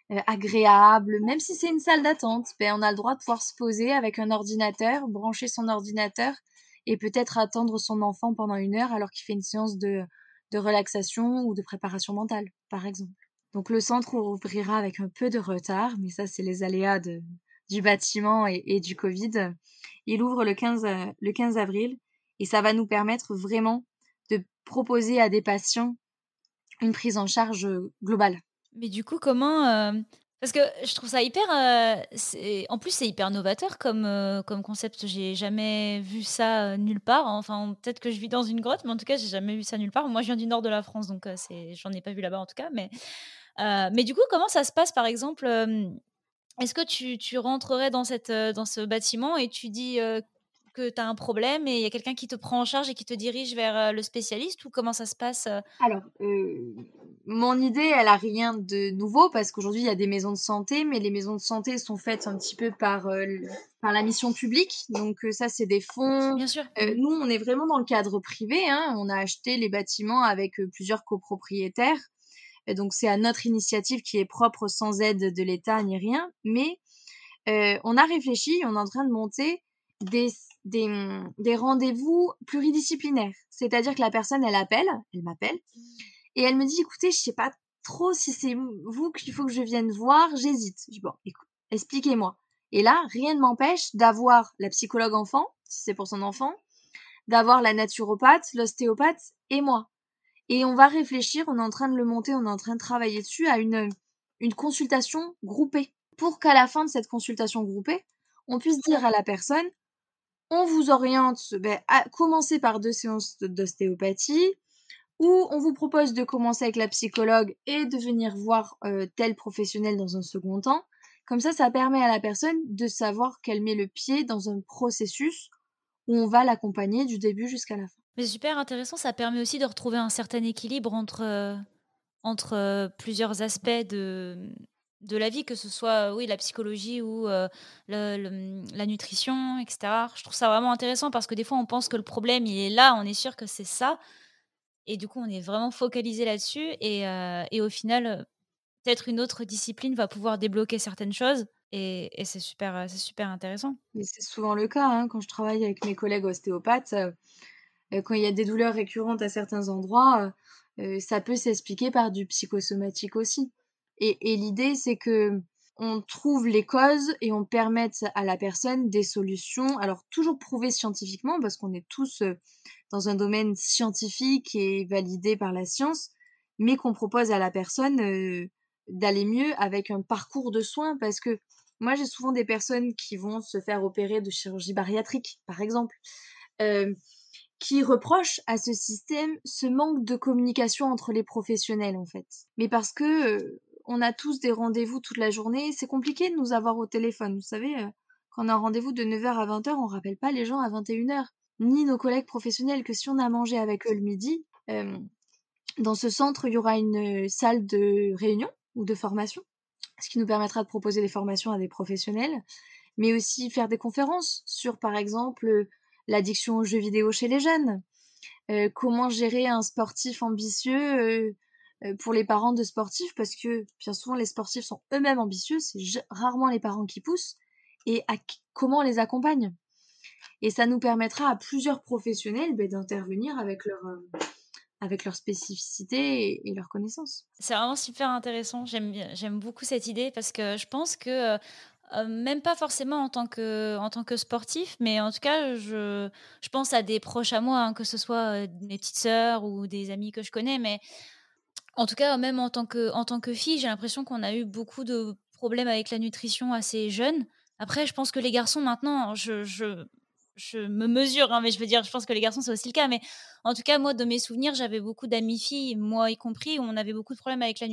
[SPEAKER 1] agréable, même si c'est une salle d'attente, ben, on a le droit de pouvoir se poser avec un ordinateur, brancher son ordinateur et peut-être attendre son enfant pendant une heure alors qu'il fait une séance de, de relaxation ou de préparation mentale, par exemple. Donc le centre ouvrira avec un peu de retard, mais ça c'est les aléas du bâtiment et, du Covid. Il ouvre le 15, le 15 avril et ça va nous permettre vraiment de proposer à des patients une prise en charge globale.
[SPEAKER 2] Mais du coup, comment. Euh, parce que je trouve ça hyper. Euh, en plus, c'est hyper novateur comme, euh, comme concept. J'ai jamais vu ça nulle part. Enfin, peut-être que je vis dans une grotte, mais en tout cas, j'ai jamais vu ça nulle part. Moi, je viens du nord de la France, donc j'en ai pas vu là-bas en tout cas. Mais, mais du coup, comment ça se passe, par exemple Est-ce que tu, tu rentrerais dans, cette, dans ce bâtiment et tu dis que tu as un problème et il y a quelqu'un qui te prend en charge et qui te dirige vers le spécialiste ou comment ça se passe
[SPEAKER 1] Alors, mon idée, elle a rien de nouveau parce qu'aujourd'hui, il y a des maisons de santé, mais les maisons de santé sont faites un petit peu par, par la mission publique. Donc, ça, c'est des fonds.
[SPEAKER 2] Bien sûr.
[SPEAKER 1] nous, on est vraiment dans le cadre privé. Hein. On a acheté les bâtiments avec plusieurs copropriétaires. Donc, c'est à notre initiative qui est propre sans aide de l'État ni rien. Mais on a réfléchi, on est en train de monter des rendez-vous pluridisciplinaires. C'est-à-dire que la personne, elle appelle, elle m'appelle, et elle me dit, écoutez, je sais pas trop si c'est vous qu'il faut que je vienne voir, j'hésite. Je dis, bon, expliquez-moi. Et là, rien ne m'empêche d'avoir la psychologue enfant, si c'est pour son enfant, d'avoir la naturopathe, l'ostéopathe et moi. Et on va réfléchir, on est en train de le monter, on est en train de travailler dessus à une, une consultation groupée. Pour qu'à la fin de cette consultation groupée, on puisse dire à la personne, on vous oriente ben, à commencer par deux séances d'ostéopathie, ou on vous propose de commencer avec la psychologue et de venir voir euh, tel professionnel dans un second temps. Comme ça, ça permet à la personne de savoir qu'elle met le pied dans un processus où on va l'accompagner du début jusqu'à la fin.
[SPEAKER 2] Mais super intéressant, ça permet aussi de retrouver un certain équilibre entre, euh, entre euh, plusieurs aspects de, de la vie, que ce soit oui la psychologie ou euh, la nutrition, etc. Je trouve ça vraiment intéressant parce que des fois on pense que le problème il est là, on est sûr que c'est ça, et du coup on est vraiment focalisé là-dessus, et, et au final peut-être une autre discipline va pouvoir débloquer certaines choses, et, et c'est super, super intéressant.
[SPEAKER 1] Mais c'est souvent le cas, hein, quand je travaille avec mes collègues ostéopathes, quand il y a des douleurs récurrentes à certains endroits, heu heu, ça peut s'expliquer par du psychosomatique aussi. Et l'idée, c'est que on trouve les causes et on permette à la personne des solutions, alors toujours prouvées scientifiquement parce qu'on est tous, dans un domaine scientifique et validé par la science, mais qu'on propose à la personne, d'aller mieux avec un parcours de soins. Parce que moi, j'ai souvent des personnes qui vont se faire opérer de chirurgie bariatrique, par exemple, euh, qui reprochent à ce système ce manque de communication entre les professionnels, en fait. Mais parce que euh, on a tous des rendez-vous toute la journée, c'est compliqué de nous avoir au téléphone. Vous savez, euh, quand on a un rendez-vous de 9h à 20h, on rappelle pas les gens à 21h, ni nos collègues professionnels que si on a mangé avec eux le midi, euh, dans ce centre, il y aura une salle de réunion ou de formation ce qui nous permettra de proposer des formations à des professionnels, mais aussi faire des conférences sur, par exemple, l'addiction aux jeux vidéo chez les jeunes, euh, comment gérer un sportif ambitieux euh, euh, pour les parents de sportifs, parce que bien souvent les sportifs sont eux-mêmes ambitieux, c'est rarement les parents qui poussent, et comment on les accompagne? Et ça nous permettra à plusieurs professionnels ben, d'intervenir avec leur, avec leur spécificité et, leurs connaissances.
[SPEAKER 2] C'est vraiment super intéressant. J'aime beaucoup cette idée parce que je pense que euh, même pas forcément en tant que en tant que sportif, mais en tout cas, je, je pense à des proches à moi, hein, que ce soit euh, mes petites sœurs ou des amis que je connais, mais en tout cas, même en tant que en tant que fille, j'ai l'impression qu'on a eu beaucoup de problèmes avec la nutrition assez jeune. Après, je pense que les garçons maintenant, je, je je me mesure, hein, mais je veux dire, je pense que les garçons, c'est aussi le cas. Mais en tout cas, moi, de mes souvenirs, j'avais beaucoup d'amis filles, moi y compris, où on avait beaucoup de problèmes avec la mmh.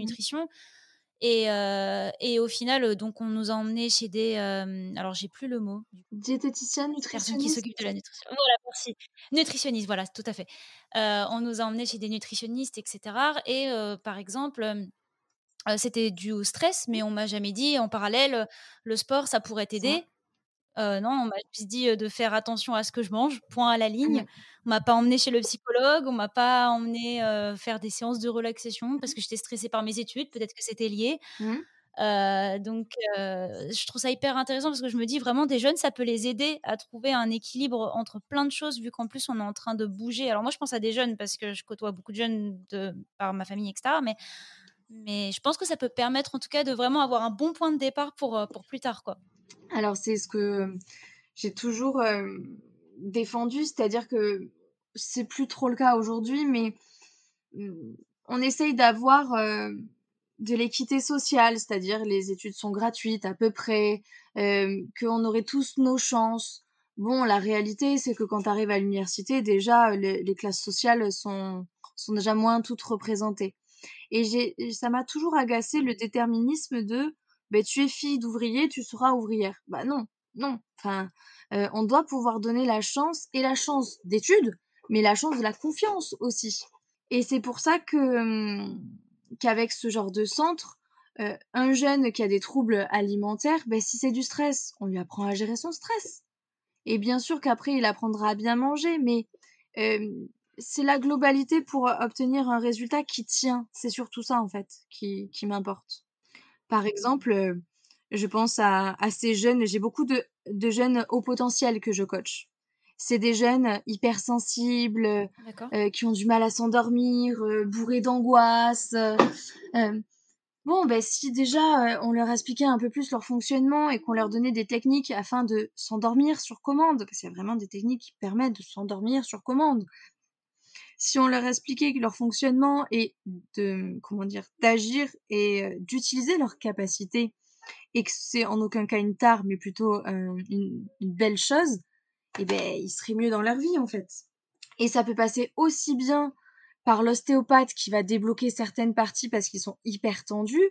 [SPEAKER 2] Et, euh, et au final, euh, donc, on nous a emmenés chez des. Euh, alors, j'ai plus le mot.
[SPEAKER 1] Diététicienne, nutritionniste.
[SPEAKER 2] qui s'occupe de la nutrition. Voilà, merci. Nutritionniste, voilà, tout à fait. on nous a emmenés chez des nutritionnistes, etc. Et par exemple. c'était dû au stress, mais on m'a jamais dit en parallèle, le sport, ça pourrait t'aider non, on m'a juste dit, de faire attention à ce que je mange, point à la ligne. Mmh. On m'a pas emmené chez le psychologue, on m'a pas emmené, faire des séances de relaxation parce mmh. que j'étais stressée par mes études, peut-être que c'était lié. Mmh. donc je trouve ça hyper intéressant parce que je me dis vraiment des jeunes, ça peut les aider à trouver un équilibre entre plein de choses vu qu'en plus on est en train de bouger. Alors moi je pense à des jeunes parce que je côtoie beaucoup de jeunes de par ma famille etc. mais mais je pense que ça peut permettre en tout cas de vraiment avoir un bon point de départ pour, pour plus tard, quoi.
[SPEAKER 1] Alors, c'est ce que j'ai toujours défendu, c'est-à-dire que c'est plus trop le cas aujourd'hui, mais mmh, on essaye d'avoir de l'équité sociale, c'est-à-dire les études sont gratuites à peu près, qu'on aurait tous nos chances. Bon, la réalité, c'est que quand tu arrives à l'université, déjà, les, classes sociales sont, sont déjà moins toutes représentées. Et ça m'a toujours agacé le déterminisme de ben, tu es fille d'ouvrier, tu seras ouvrière. Bah non, non. Enfin, euh, on doit pouvoir donner la chance et la chance d'études, mais la chance de la confiance aussi. Et c'est pour ça que hum, qu'avec ce genre de centre, euh, un jeune qui a des troubles alimentaires, ben, si c'est du stress, on lui apprend à gérer son stress. Et bien sûr qu'après, il apprendra à bien manger, mais euh, c'est la globalité pour obtenir un résultat qui tient. C'est surtout ça, en fait, qui, qui m'importe. Par exemple, je pense à, ces jeunes, j'ai beaucoup de, jeunes au potentiel que je coach. C'est des jeunes hypersensibles, qui ont du mal à s'endormir, bourrés d'angoisse. bon, ben, si déjà on leur expliquait un peu plus leur fonctionnement et qu'on leur donnait des techniques afin de s'endormir sur commande, parce qu'il y a vraiment des techniques qui permettent de s'endormir sur commande, si on leur expliquait leur fonctionnement et de comment dire d'agir et euh, d'utiliser leurs capacités et que c'est en aucun cas une tare mais plutôt euh, une, belle chose, eh ben ils seraient mieux dans leur vie en fait. Et ça peut passer aussi bien par l'ostéopathe qui va débloquer certaines parties parce qu'ils sont hyper tendus,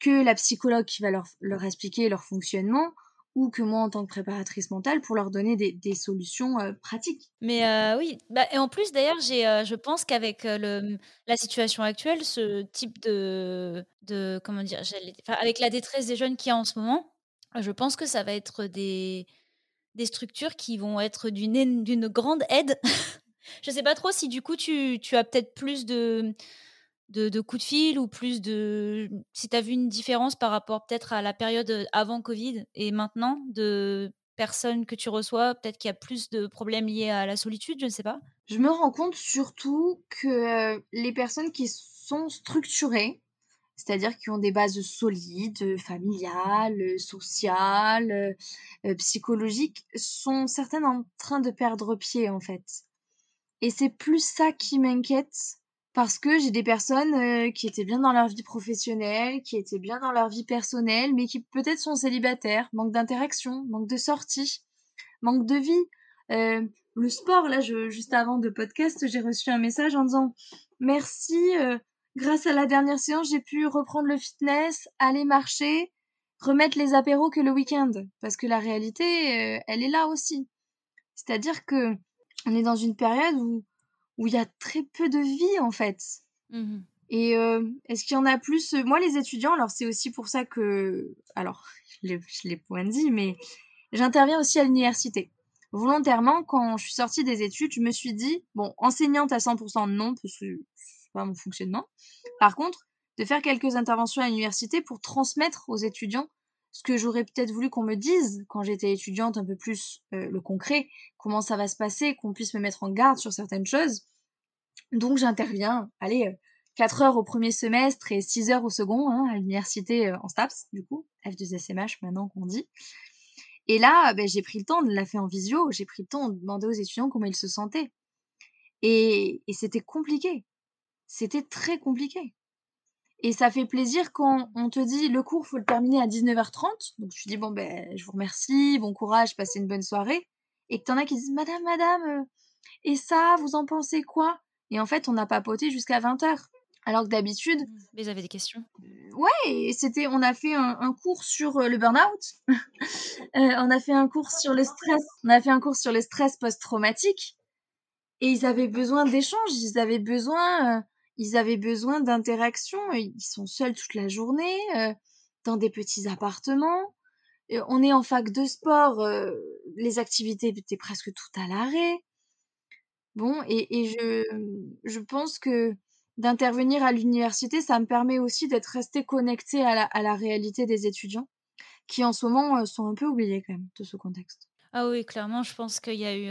[SPEAKER 1] que la psychologue qui va leur expliquer leur fonctionnement, ou que moi en tant que préparatrice mentale pour leur donner des, solutions pratiques.
[SPEAKER 2] Mais oui, bah, et en plus d'ailleurs, j'ai, je pense qu'avec le, la situation actuelle, ce type de, de comment dire, avec la détresse des jeunes qu'il y a en ce moment, je pense que ça va être des, des structures qui vont être d'une, grande aide. [LAUGHS] je sais pas trop si du coup tu, tu as peut-être plus de coups de fil ou plus de. Si tu as vu une différence par rapport peut-être à la période avant Covid et maintenant de personnes que tu reçois, peut-être qu'il y a plus de problèmes liés à la solitude, je ne sais pas?
[SPEAKER 1] Je me rends compte surtout que les personnes qui sont structurées, c'est-à-dire qui ont des bases solides, familiales, sociales, psychologiques, sont certaines en train de perdre pied en fait. Et c'est plus ça qui m'inquiète parce que j'ai des personnes euh, qui étaient bien dans leur vie professionnelle, qui étaient bien dans leur vie personnelle, mais qui peut-être sont célibataires, manque d'interaction, manque de sortie, manque de vie. Euh, le sport, là, je, juste avant de podcast, j'ai reçu un message en disant merci, euh, grâce à la dernière séance, j'ai pu reprendre le fitness, aller marcher, remettre les apéros que le week-end, parce que la réalité, elle est là aussi. C'est-à-dire que on est dans une période où où il y a très peu de vie en fait. Mmh Et est-ce qu'il y en a plus? Moi, les étudiants, alors c'est aussi pour ça que, alors je l'ai point dit, mais j'interviens aussi à l'université. Volontairement, quand je suis sortie des études, je me suis dit, bon, enseignante à 100% non, parce que c'est pas mon fonctionnement. Par contre, de faire quelques interventions à l'université pour transmettre aux étudiants ce que j'aurais peut-être voulu qu'on me dise quand j'étais étudiante, un peu plus euh, le concret, comment ça va se passer, qu'on puisse me mettre en garde sur certaines choses. Donc j'interviens, allez, 4 euh, heures au premier semestre et 6 heures au second, hein, à l'université euh, en STAPS, du coup, F2SMH maintenant qu'on dit. Et là, ben, j'ai pris le temps de la faire en visio, j'ai pris le temps de demander aux étudiants comment ils se sentaient. Et, et c'était compliqué. C'était très compliqué. Et ça fait plaisir quand on te dit le cours, faut le terminer à 19h30. Donc tu dis bon ben je vous remercie, bon courage, passez une bonne soirée. Et que t'en as qui disent Madame, Madame, euh, et ça, vous en pensez quoi? Et en fait, on a papoté jusqu'à 20h. Alors que d'habitude. Mmh.
[SPEAKER 2] Mais avez des questions
[SPEAKER 1] Ouais, c'était, on a fait un, cours sur euh, le burn-out. [LAUGHS] Euh, on a fait un cours sur le stress. On a fait un cours sur le stress post-traumatique. Et ils avaient besoin d'échanges. Ils avaient besoin ils avaient besoin d'interaction. Ils sont seuls toute la journée, euh, dans des petits appartements. on est en fac de sport, euh, les activités étaient presque toutes à l'arrêt. Bon, et, je, je pense que d'intervenir à l'université, ça me permet aussi d'être resté connecté à la, réalité des étudiants, qui en ce moment sont un peu oubliés quand même de ce contexte.
[SPEAKER 2] Ah oui, clairement, je pense qu'il y a eu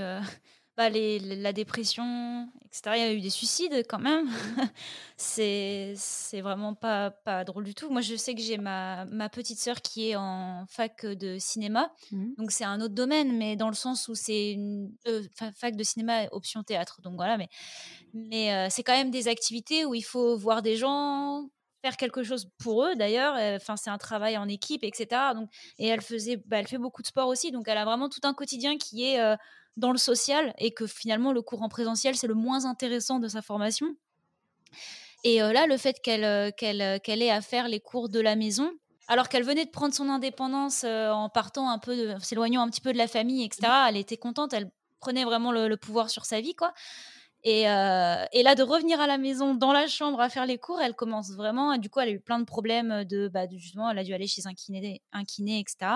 [SPEAKER 2] bah, les, la dépression, etc. Il y a eu des suicides quand même. [LAUGHS] c'est vraiment pas, pas drôle du tout. Moi, je sais que j'ai ma, ma petite sœur qui est en fac de cinéma. Mmh. Donc, c'est un autre domaine, mais dans le sens où c'est une euh, fac de cinéma option théâtre. Donc, voilà. Mais, mais euh, c'est quand même des activités où il faut voir des gens, faire quelque chose pour eux d'ailleurs. Enfin, c'est un travail en équipe, etc. Donc, et elle faisait, bah, elle fait beaucoup de sport aussi, donc elle a vraiment tout un quotidien qui est euh, dans le social et que finalement le cours en présentiel c'est le moins intéressant de sa formation. Et euh, là, le fait qu'elle euh, qu'elle ait à faire les cours de la maison, alors qu'elle venait de prendre son indépendance en partant un peu, s'éloignant un petit peu de la famille, etc. Elle était contente, elle prenait vraiment le, pouvoir sur sa vie, quoi. Euh, et, là, de revenir à la maison, dans la chambre, à faire les cours, elle commence vraiment. Du coup, elle a eu plein de problèmes de, bah, justement, elle a dû aller chez un kiné, un kiné etc.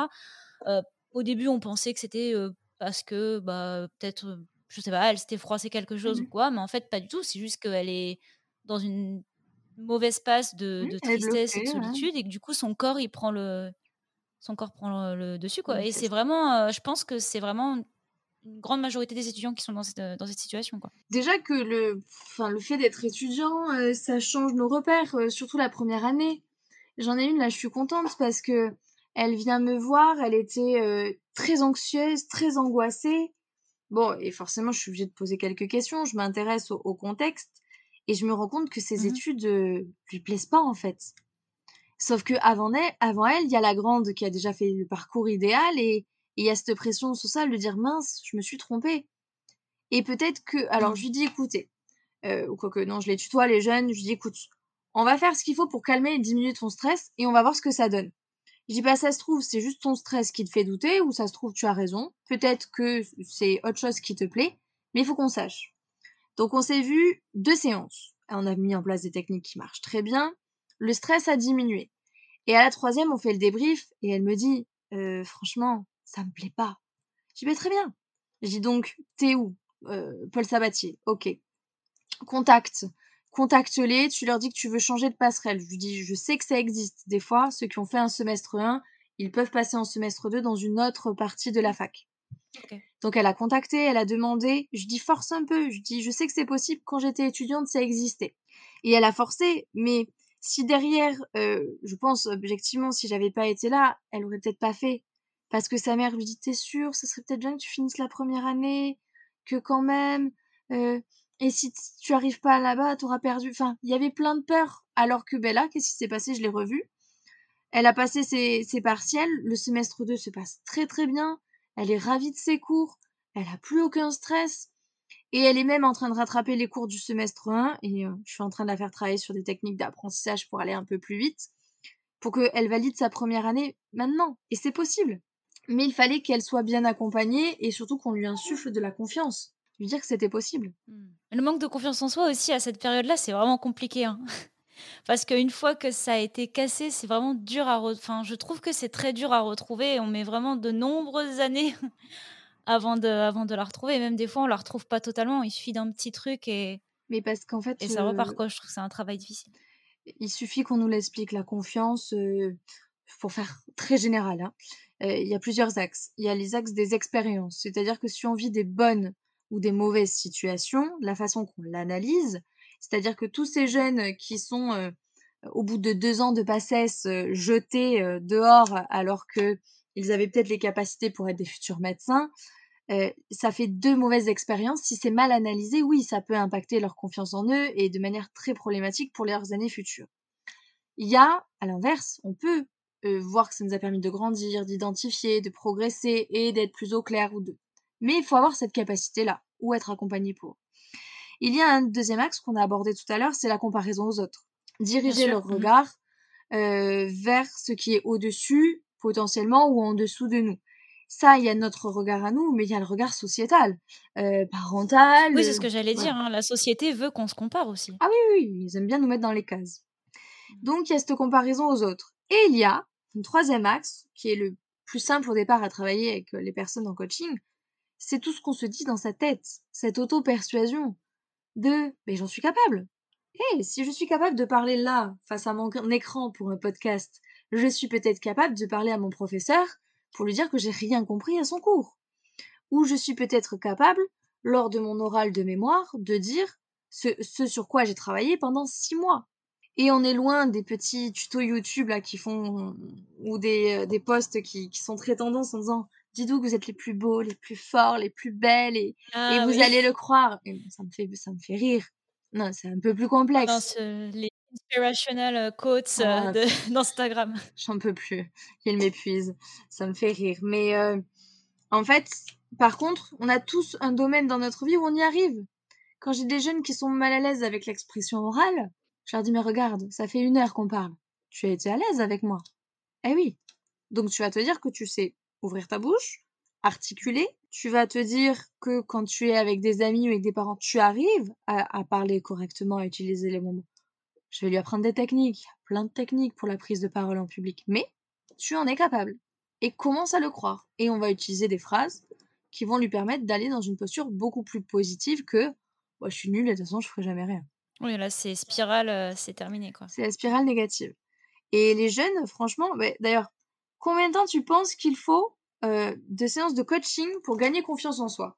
[SPEAKER 2] Euh, au début, on pensait que c'était euh, parce que, bah, peut-être, je sais pas, elle s'était froissée quelque chose ou mmh quoi, mais en fait, pas du tout. C'est juste qu'elle est dans une mauvaise passe de, mmh, tristesse et de solitude et que du coup, son corps, il prend le, son corps prend le, dessus, quoi. et c'est vraiment, je pense que c'est vraiment une grande majorité des étudiants qui sont dans cette, dans cette situation. Quoi.
[SPEAKER 1] Déjà que le, enfin, le fait d'être étudiant, euh, ça change nos repères, euh, surtout la première année. J'en ai une, là, je suis contente parce que elle vient me voir, elle était très anxieuse, très angoissée. Bon, et forcément, je suis obligée de poser quelques questions, je m'intéresse au, contexte, et je me rends compte que ces mmh études lui plaisent pas, en fait. Sauf que avant elle, avant elle, il y a la grande qui a déjà fait le parcours idéal et, et il y a cette pression sociale de dire mince, je me suis trompée. Et peut-être que. Alors, mmh. je lui dis écoutez, euh, ou quoi que non, je les tutoie, les jeunes, je lui dis écoute, on va faire ce qu'il faut pour calmer et diminuer ton stress et on va voir ce que ça donne. Je dis pas ça se trouve, c'est juste ton stress qui te fait douter, ou ça se trouve, tu as raison. Peut-être que c'est autre chose qui te plaît, mais il faut qu'on sache. Donc on s'est vu deux séances. On a mis en place des techniques qui marchent très bien. Le stress a diminué. Et à la troisième, on fait le débrief et elle me dit, euh, franchement, ça me plaît pas. Je dis, bah, très bien. Je dis donc, t'es où? Euh, Paul Sabatier. Ok. Contact. Contacte-les, tu leur dis que tu veux changer de passerelle. Je lui dis, je sais que ça existe. Des fois, ceux qui ont fait un semestre 1, ils peuvent passer en semestre 2 dans une autre partie de la fac. Donc elle a contacté, elle a demandé, je dis force un peu, je dis je sais que c'est possible, quand j'étais étudiante ça existait. Et elle a forcé, mais si derrière, euh, je pense objectivement, si j'avais pas été là, elle aurait peut-être pas fait. Parce que sa mère lui dit T'es sûr, ça serait peut-être bien que tu finisses la première année, que quand même. Euh, et si tu arrives pas là-bas, t'auras perdu. Enfin, il y avait plein de peurs. Alors que Bella, qu'est-ce qui s'est passé? Je l'ai revu. Elle a passé ses, ses partiels. Le semestre 2 se passe très très bien. Elle est ravie de ses cours. Elle a plus aucun stress. Et elle est même en train de rattraper les cours du semestre 1 et euh, je suis en train de la faire travailler sur des techniques d'apprentissage pour aller un peu plus vite, pour qu'elle valide sa première année maintenant. Et c'est possible. Mais il fallait qu'elle soit bien accompagnée et surtout qu'on lui insuffle de la confiance. Lui dire que c'était possible?
[SPEAKER 2] Hmm. Le manque de confiance en soi aussi à cette période-là, c'est vraiment compliqué. Hein. [LAUGHS] Parce qu'une fois que ça a été cassé, c'est vraiment dur à... Enfin, je trouve que c'est très dur à retrouver. On met vraiment de nombreuses années [LAUGHS] avant de, avant de la retrouver. même des fois, on la retrouve pas totalement. Il suffit d'un petit truc et.
[SPEAKER 1] Mais parce qu'en fait.
[SPEAKER 2] Et ça repart quoi. Je trouve que c'est un travail difficile.
[SPEAKER 1] Il suffit qu'on nous l'explique. La confiance, euh, pour faire [LAUGHS] très général, hein, euh, il y a plusieurs axes. Il y a les axes des expériences. C'est-à-dire que si on vit des bonnes ou des mauvaises situations, la façon qu'on l'analyse, c'est-à-dire que tous ces jeunes qui sont. Euh, au bout de deux ans de passesse jetés dehors alors que ils avaient peut-être les capacités pour être des futurs médecins. Euh, ça fait deux mauvaises expériences. Si c'est mal analysé, oui, ça peut impacter leur confiance en eux et de manière très problématique pour leurs années futures. Il y a, à l'inverse, on peut euh, voir que ça nous a permis de grandir, d'identifier, de progresser et d'être plus au clair ou de. Mais il faut avoir cette capacité-là ou être accompagné pour. Il y a un deuxième axe qu'on a abordé tout à l'heure, c'est la comparaison aux autres. Diriger leur mmh regard euh, vers ce qui est au-dessus potentiellement ou en dessous de nous. Ça, il y a notre regard à nous, mais il y a le regard sociétal, euh, parental.
[SPEAKER 2] Oui, c'est ce que j'allais dire. Hein. La société veut qu'on se compare aussi.
[SPEAKER 1] Ah oui, oui, ils aiment bien nous mettre dans les cases. Donc, il y a cette comparaison aux autres. Et il y a un troisième axe, qui est le plus simple au départ à travailler avec euh, les personnes en coaching, c'est tout ce qu'on se dit dans sa tête, cette auto-persuasion de mais j'en suis capable. Et si je suis capable de parler là, face à mon écran pour un podcast, je suis peut-être capable de parler à mon professeur pour lui dire que j'ai rien compris à son cours. Ou je suis peut-être capable, lors de mon oral de mémoire, de dire ce, sur quoi j'ai travaillé pendant six mois. Et on est loin des petits tutos YouTube là qui font ou des, euh, posts qui, qui sont très tendance en disant dites-vous que vous êtes les plus beaux, les plus forts, les plus belles et, ah et vous allez le croire. Et ça me fait ça me fait rire. Non, c'est un peu plus complexe.
[SPEAKER 2] Inspirational euh, quotes euh, ah, [LAUGHS] d'Instagram.
[SPEAKER 1] J'en peux plus. Il m'épuise. Ça me fait rire. Mais euh, en fait, par contre, on a tous un domaine dans notre vie où on y arrive. Quand j'ai des jeunes qui sont mal à l'aise avec l'expression orale, je leur dis mais regarde, ça fait une heure qu'on parle. Tu as été à l'aise avec moi? Eh oui. Donc tu vas te dire que tu sais ouvrir ta bouche, articuler. Tu vas te dire que quand tu es avec des amis ou avec des parents, tu arrives à, à parler correctement, à utiliser les mots je vais lui apprendre des techniques, plein de techniques pour la prise de parole en public, mais tu en es capable. Et commence à le croire. Et on va utiliser des phrases qui vont lui permettre d'aller dans une posture beaucoup plus positive que moi je suis nulle et de toute façon je ferai jamais rien.
[SPEAKER 2] Oui, là c'est spirale, euh, c'est terminé quoi.
[SPEAKER 1] C'est la spirale négative. Et les jeunes, franchement, bah, d'ailleurs, combien de temps tu penses qu'il faut euh, de séances de coaching pour gagner confiance en soi?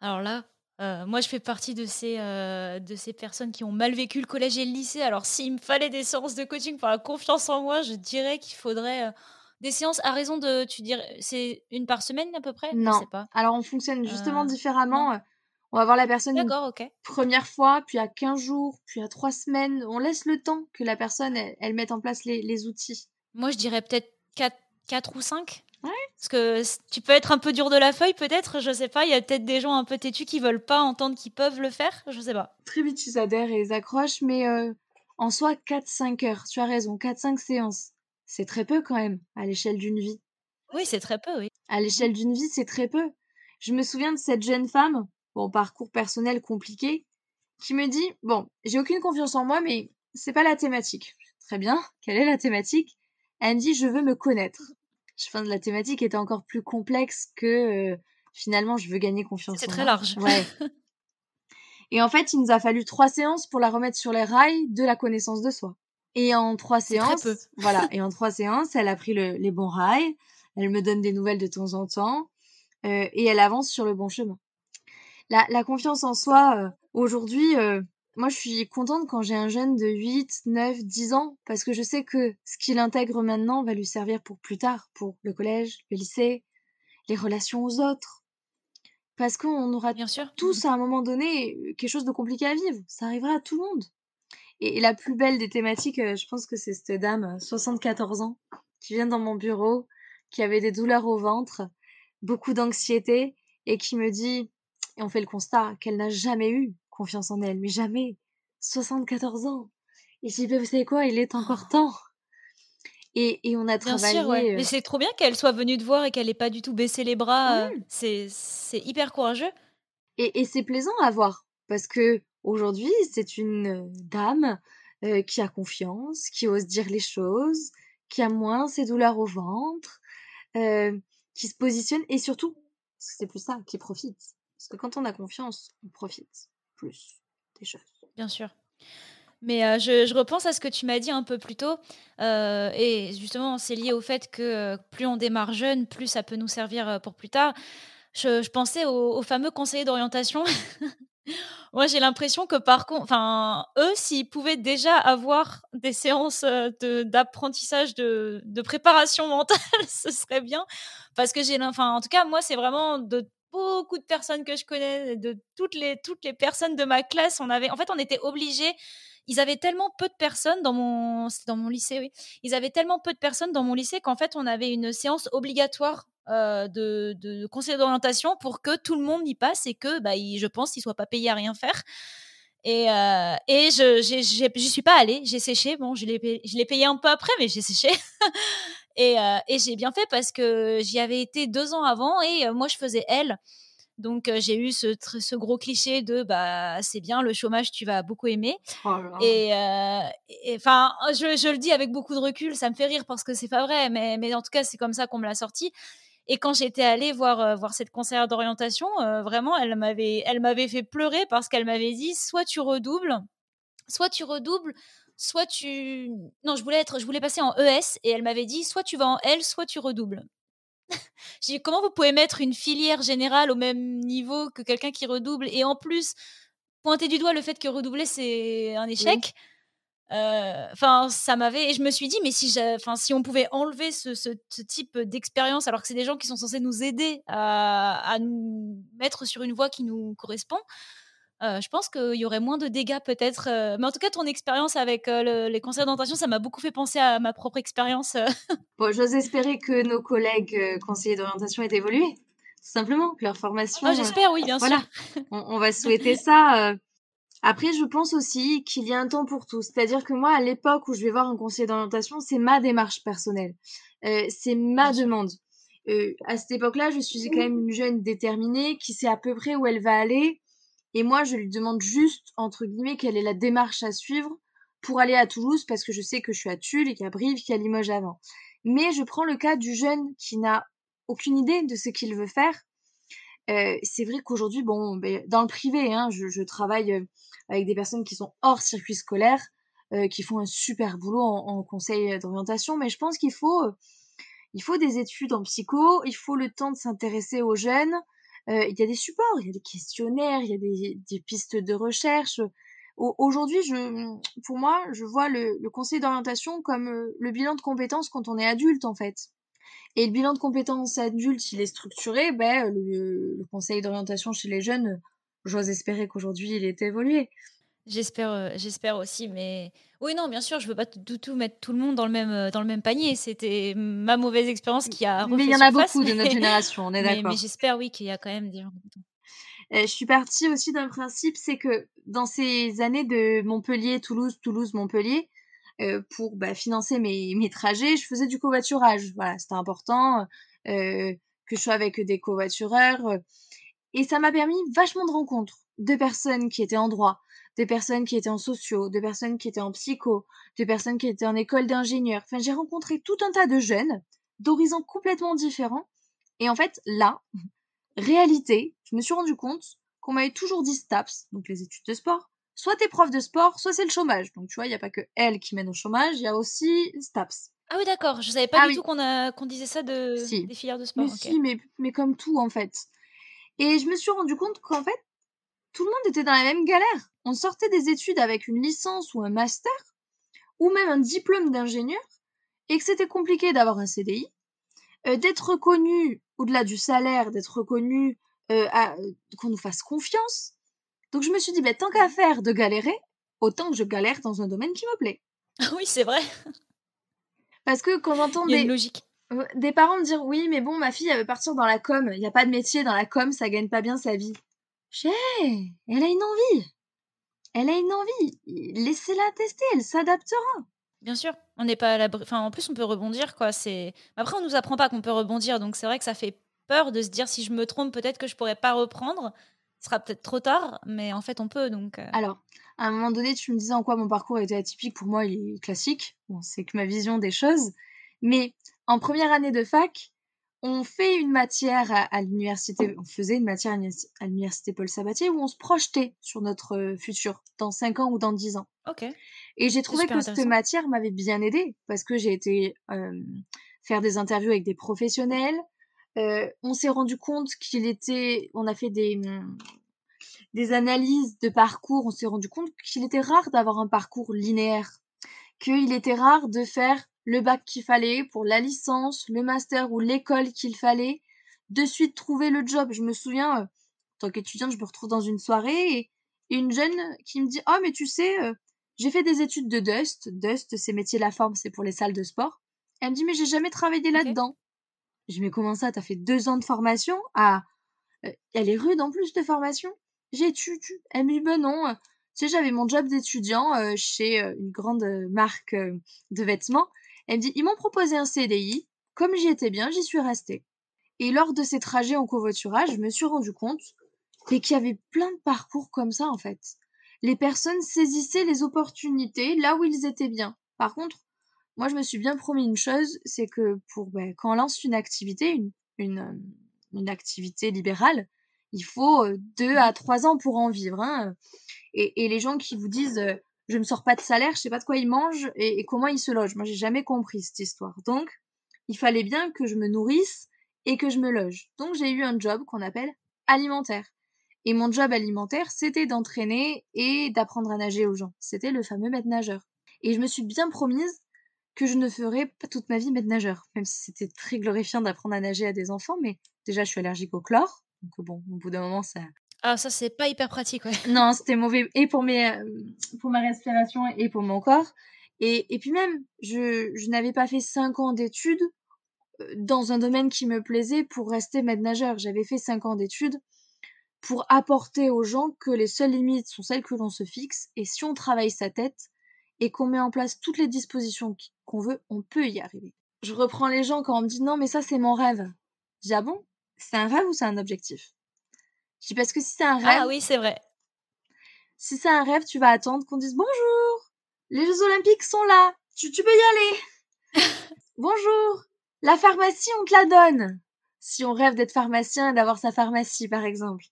[SPEAKER 2] Alors là, euh, moi, je fais partie de ces, euh, de ces personnes qui ont mal vécu le collège et le lycée. Alors, s'il me fallait des séances de coaching pour la confiance en moi, je dirais qu'il faudrait euh, des séances à raison de, tu dirais, c'est une par semaine à peu près?
[SPEAKER 1] Non. sais pas. Alors, on fonctionne justement différemment. On va voir la personne une première fois, puis à 15 jours, puis à 3 semaines. On laisse le temps que la personne, elle, mette en place les, les outils.
[SPEAKER 2] Moi, je dirais peut-être 4, 4 ou 5. Parce que tu peux être un peu dur de la feuille, peut-être, je sais pas. Il y a peut-être des gens un peu têtus qui veulent pas entendre qu'ils peuvent le faire, je sais pas.
[SPEAKER 1] Très vite, ils adhèrent et ils accrochent, mais euh, en soi, 4-5 heures, tu as raison, 4-5 séances. c'est très peu quand même à l'échelle d'une vie.
[SPEAKER 2] Oui, c'est très peu, oui.
[SPEAKER 1] À l'échelle d'une vie, c'est très peu. Je me souviens de cette jeune femme, bon, parcours personnel compliqué, qui me dit Bon, j'ai aucune confiance en moi, mais c'est pas la thématique. Très bien, quelle est la thématique? Elle me dit Je veux me connaître. Je pense que la thématique était encore plus complexe que euh, finalement je veux gagner confiance
[SPEAKER 2] C'est très
[SPEAKER 1] moi.
[SPEAKER 2] large.
[SPEAKER 1] Ouais. [LAUGHS] Et en fait, il nous a fallu trois séances pour la remettre sur les rails de la connaissance de soi. Et en trois
[SPEAKER 2] C'est très
[SPEAKER 1] séances,
[SPEAKER 2] peu.
[SPEAKER 1] voilà, [LAUGHS] et en trois séances, elle a pris le- les bons rails, elle me donne des nouvelles de temps en temps, euh, et elle avance sur le bon chemin. La, la confiance en soi, euh, aujourd'hui, euh, moi je suis contente quand j'ai un jeune de 8, 9, 10 ans, parce que je sais que ce qu'il intègre maintenant va lui servir pour plus tard, pour le collège, le lycée, les relations aux autres. Parce qu'on aura
[SPEAKER 2] Bien sûr.
[SPEAKER 1] tous à un moment donné euh, quelque chose de compliqué à vivre. Ça arrivera à tout le monde. Et, et la plus belle des thématiques, euh, je pense que c'est cette dame, euh, 74 ans, qui vient dans mon bureau, qui avait des douleurs au ventre, beaucoup d'anxiété, et qui me dit, et on fait le constat, qu'elle n'a jamais eu confiance en elle, mais jamais. 74 ans. Et je dis, bah, vous savez quoi, il est encore temps. Et, et on a
[SPEAKER 2] Bien
[SPEAKER 1] travaillé.
[SPEAKER 2] sûr, ouais.
[SPEAKER 1] euh,
[SPEAKER 2] Mais c'est trop bien qu'elle soit venue te voir et qu'elle ait pas du tout baissé les bras. euh,
[SPEAKER 1] Oui.
[SPEAKER 2] C'est c'est hyper courageux.
[SPEAKER 1] Et, et c'est plaisant à voir parce que aujourd'hui, c'est une euh, dame euh, qui a confiance, qui ose dire les choses, qui a moins ses douleurs au ventre, euh, qui se positionne et surtout, c'est plus ça, qui profite. Parce que quand on a confiance, on profite plus des.
[SPEAKER 2] Bien sûr. Mais euh, je, repense à ce que tu m'as dit un peu plus tôt. euh, et justement, c'est lié au fait que euh, plus on démarre jeune, plus ça peut nous servir pour plus tard. Je, pensais au, au fameux conseiller d'orientation. [LAUGHS] Moi, j'ai l'impression que par contre, enfin, eux, s'ils pouvaient déjà avoir des séances euh, de- d'apprentissage de, de préparation [LAUGHS] mentale, ce serait bien. Parce que j'ai, enfin, en tout cas, moi, c'est vraiment de beaucoup de personnes que je connais, de toutes les, toutes les personnes de ma classe, on avait, en fait, on était obligés. Ils avaient tellement peu de personnes dans mon, dans mon lycée, oui. Ils avaient tellement peu de personnes dans mon lycée qu'en fait, on avait une séance obligatoire euh, de, de conseiller d'orientation pour que tout le monde y passe et que, bah, je pense, qu'ils soient pas payés à rien faire. Et, euh, et je j'y suis pas allée, j'ai séché. Bon, je l'ai payé, un peu après, mais j'ai séché. [LAUGHS] et euh, et j'ai bien fait parce que j'y avais été deux ans avant et euh, moi, je faisais L. Donc, j'ai eu ce, ce gros cliché de bah, c'est bien, le chômage, tu vas beaucoup aimer.
[SPEAKER 1] Oh
[SPEAKER 2] euh, et- enfin, je, je le dis avec beaucoup de recul, ça me fait rire parce que c'est pas vrai, mais, mais en tout cas, c'est comme ça qu'on me l'a sorti. Et quand j'étais allée voir, euh, voir cette conseillère d'orientation, euh, vraiment, elle m'avait, elle m'avait fait pleurer parce qu'elle m'avait dit soit tu redoubles, soit tu redoubles, soit tu. Non, je voulais, être, je voulais passer en ES et elle m'avait dit soit tu vas en L, soit tu redoubles. [LAUGHS] J'ai dit comment vous pouvez mettre une filière générale au même niveau que quelqu'un qui redouble et en plus pointer du doigt le fait que redoubler c'est un échec? Enfin, ça m'avait et je me suis dit mais si, enfin, si on pouvait enlever ce, ce- ce type d'expérience alors que c'est des gens qui sont censés nous aider à, à nous mettre sur une voie qui nous correspond. euh, je pense qu'il y aurait moins de dégâts peut-être. euh, mais en tout cas, ton expérience avec euh, le- les conseils d'orientation, ça m'a beaucoup fait penser à ma propre expérience. euh. [LAUGHS]
[SPEAKER 1] Bon, j'ose espérer que nos collègues euh, conseillers d'orientation aient évolué. Tout simplement, que leur formation.
[SPEAKER 2] Ah,
[SPEAKER 1] euh,
[SPEAKER 2] J'espère, oui, bien
[SPEAKER 1] voilà.
[SPEAKER 2] sûr. [LAUGHS]
[SPEAKER 1] on, on va souhaiter ça. Après, je pense aussi qu'il y a un temps pour tout. C'est-à-dire que moi, à l'époque où je vais voir un conseiller d'orientation, c'est ma démarche personnelle. Euh, c'est ma demande. Euh, à cette époque-là, je suis quand même une jeune déterminée qui sait à peu près où elle va aller. Et moi, je lui demande juste, entre guillemets, quelle est la démarche à suivre pour aller à Toulouse parce que je sais que je suis à Tulle et qu'il y a Brive, qu'il y a Limoges avant. Mais je prends le cas du jeune qui n'a aucune idée de ce qu'il veut faire. Euh, c'est vrai qu'aujourd'hui, bon, ben, dans le privé, hein, je, je travaille avec des personnes qui sont hors circuit scolaire, euh, qui font un super boulot en, en conseil d'orientation, mais je pense qu'il faut, il faut des études en psycho, il faut le temps de s'intéresser aux jeunes. Euh, il y a des supports, il y a des questionnaires, il y a des, des pistes de recherche. Au- Aujourd'hui, je, pour moi, je vois le, le conseil d'orientation comme euh, le bilan de compétences quand on est adulte, en fait. Et le bilan de compétences adulte, il est structuré, ben, le, le conseil d'orientation chez les jeunes, j'ose espérer qu'aujourd'hui, il est évolué.
[SPEAKER 2] J'espère, euh, j'espère aussi, mais oui, non, bien sûr, je veux pas du tout mettre tout le monde dans le même, euh, dans le même panier. C'était ma mauvaise expérience qui a
[SPEAKER 1] Mais il y en a beaucoup de notre génération, on [LAUGHS] est d'accord.
[SPEAKER 2] mais j'espère, oui, qu'il y a quand même des gens.
[SPEAKER 1] Euh, je suis partie aussi d'un principe, c'est que dans ces années de Montpellier, Toulouse, Toulouse, Montpellier, pour bah, financer mes, mes trajets, je faisais du covoiturage. Voilà, c'était important que je sois avec des covoitureurs. Et ça m'a permis vachement de rencontres de personnes qui étaient en droit, des personnes qui étaient en sociaux, des personnes qui étaient en psycho, des personnes qui étaient en école d'ingénieur. Enfin, j'ai rencontré tout un tas de jeunes d'horizons complètement différents. Et en fait, là, [LAUGHS] réalité, je me suis rendu compte qu'on m'avait toujours dit STAPS, donc les études de sport, soit t'es prof de sport, soit c'est le chômage. Donc tu vois, il n'y a pas que elle qui mène au chômage, il y a aussi STAPS.
[SPEAKER 2] Ah oui, d'accord, je savais pas ah du tout qu'on disait ça de... des filières de sport.
[SPEAKER 1] Mais si, mais, mais comme tout en fait. Et je me suis rendu compte qu'en fait, tout le monde était dans la même galère. On sortait des études avec une licence ou un master, ou même un diplôme d'ingénieur, et que c'était compliqué d'avoir un CDI, euh, d'être reconnu au-delà du salaire, d'être reconnu, euh, qu'on nous fasse confiance. Donc je me suis dit, bah, tant qu'à faire de galérer, autant que je galère dans un domaine qui me plaît. [LAUGHS]
[SPEAKER 2] oui, c'est vrai.
[SPEAKER 1] Parce que quand j'entends des,
[SPEAKER 2] logique.
[SPEAKER 1] Des parents me dire, oui, mais bon, ma fille, elle veut partir dans la com, il n'y a pas de métier dans la com, ça gagne pas bien sa vie. J'ai, elle a une envie. Elle a une envie. Laissez-la tester, elle s'adaptera.
[SPEAKER 2] Bien sûr, on n'est pas à l'abri. Enfin, en plus, on peut rebondir, quoi. C'est après, on nous apprend pas qu'on peut rebondir, donc c'est vrai que ça fait peur de se dire si je me trompe, peut-être que je pourrais pas reprendre. Ce sera peut-être trop tard, mais en fait, on peut. Donc. Euh.
[SPEAKER 1] Alors, à un moment donné, tu me disais en quoi mon parcours était atypique. Pour moi, il est classique. Bon, c'est que ma vision des choses. Mais en première année de fac, on fait une matière à, l'université, on faisait une matière à l'université Paul Sabatier où on se projetait sur notre euh, futur dans 5 ans ou dans 10 ans.
[SPEAKER 2] Ok.
[SPEAKER 1] Et j'ai trouvé que cette matière m'avait bien aidée parce que j'ai été euh, faire des interviews avec des professionnels. Euh, on s'est rendu compte qu'il était, on a fait des des analyses de parcours. On s'est rendu compte qu'il était rare d'avoir un parcours linéaire, qu'il était rare de faire le bac qu'il fallait, pour la licence, le master ou l'école qu'il fallait, de suite trouver le job. Je me souviens, euh, en tant qu'étudiante, je me retrouve dans une soirée et une jeune qui me dit Oh, mais tu sais, euh, j'ai fait des études de Dust. Dust, c'est métier la forme, c'est pour les salles de sport. Elle me dit Mais j'ai jamais travaillé là-dedans. Je me comment ça T'as fait deux ans de formation? Ah, elle est rude en plus de formation. J'ai tu, tu. Elle me dit Ben non. Tu sais, j'avais mon job d'étudiant chez une grande marque de vêtements. Elle me dit, ils m'ont proposé un CDI, comme j'y étais bien, j'y suis restée. Et lors de ces trajets en covoiturage, je me suis rendu compte qu'il y avait plein de parcours comme ça, en fait. Les personnes saisissaient les opportunités là où ils étaient bien. Par contre, moi, je me suis bien promis une chose, c'est que pour ben, quand on lance une activité, une, activité libérale, il faut euh, deux à trois ans pour en vivre. Hein. Et, les gens qui vous disent euh, je ne sors pas de salaire, je sais pas de quoi ils mangent et, comment ils se logent. Moi, j'ai jamais compris cette histoire. Donc, il fallait bien que je me nourrisse et que je me loge. Donc, j'ai eu un job qu'on appelle alimentaire. Et mon job alimentaire, c'était d'entraîner et d'apprendre à nager aux gens. C'était le fameux maître nageur. Et je me suis bien promise que je ne ferais pas toute ma vie maître nageur. Même si c'était très glorifiant d'apprendre à nager à des enfants, mais déjà, je suis allergique au chlore. Donc bon, au bout d'un moment, ça,
[SPEAKER 2] ah, ça, c'est pas hyper pratique, ouais.
[SPEAKER 1] Non, c'était mauvais et pour, mes, euh, pour ma respiration et pour mon corps. Et, et puis même, je, je n'avais pas fait 5 ans d'études euh, dans un domaine qui me plaisait pour rester maître nageur. J'avais fait 5 ans d'études pour apporter aux gens que les seules limites sont celles que l'on se fixe. Et si on travaille sa tête et qu'on met en place toutes les dispositions qu'on veut, on peut y arriver. Je reprends les gens quand on me dit non, mais ça, c'est mon rêve. Je dis ah bon? C'est un rêve ou c'est un objectif? Je dis parce que si c'est un rêve.
[SPEAKER 2] Ah oui, c'est vrai.
[SPEAKER 1] Si c'est un rêve, tu vas attendre qu'on dise bonjour. Les Jeux Olympiques sont là. Tu, tu peux y aller. [LAUGHS] bonjour. La pharmacie, on te la donne. Si on rêve d'être pharmacien et d'avoir sa pharmacie, par exemple.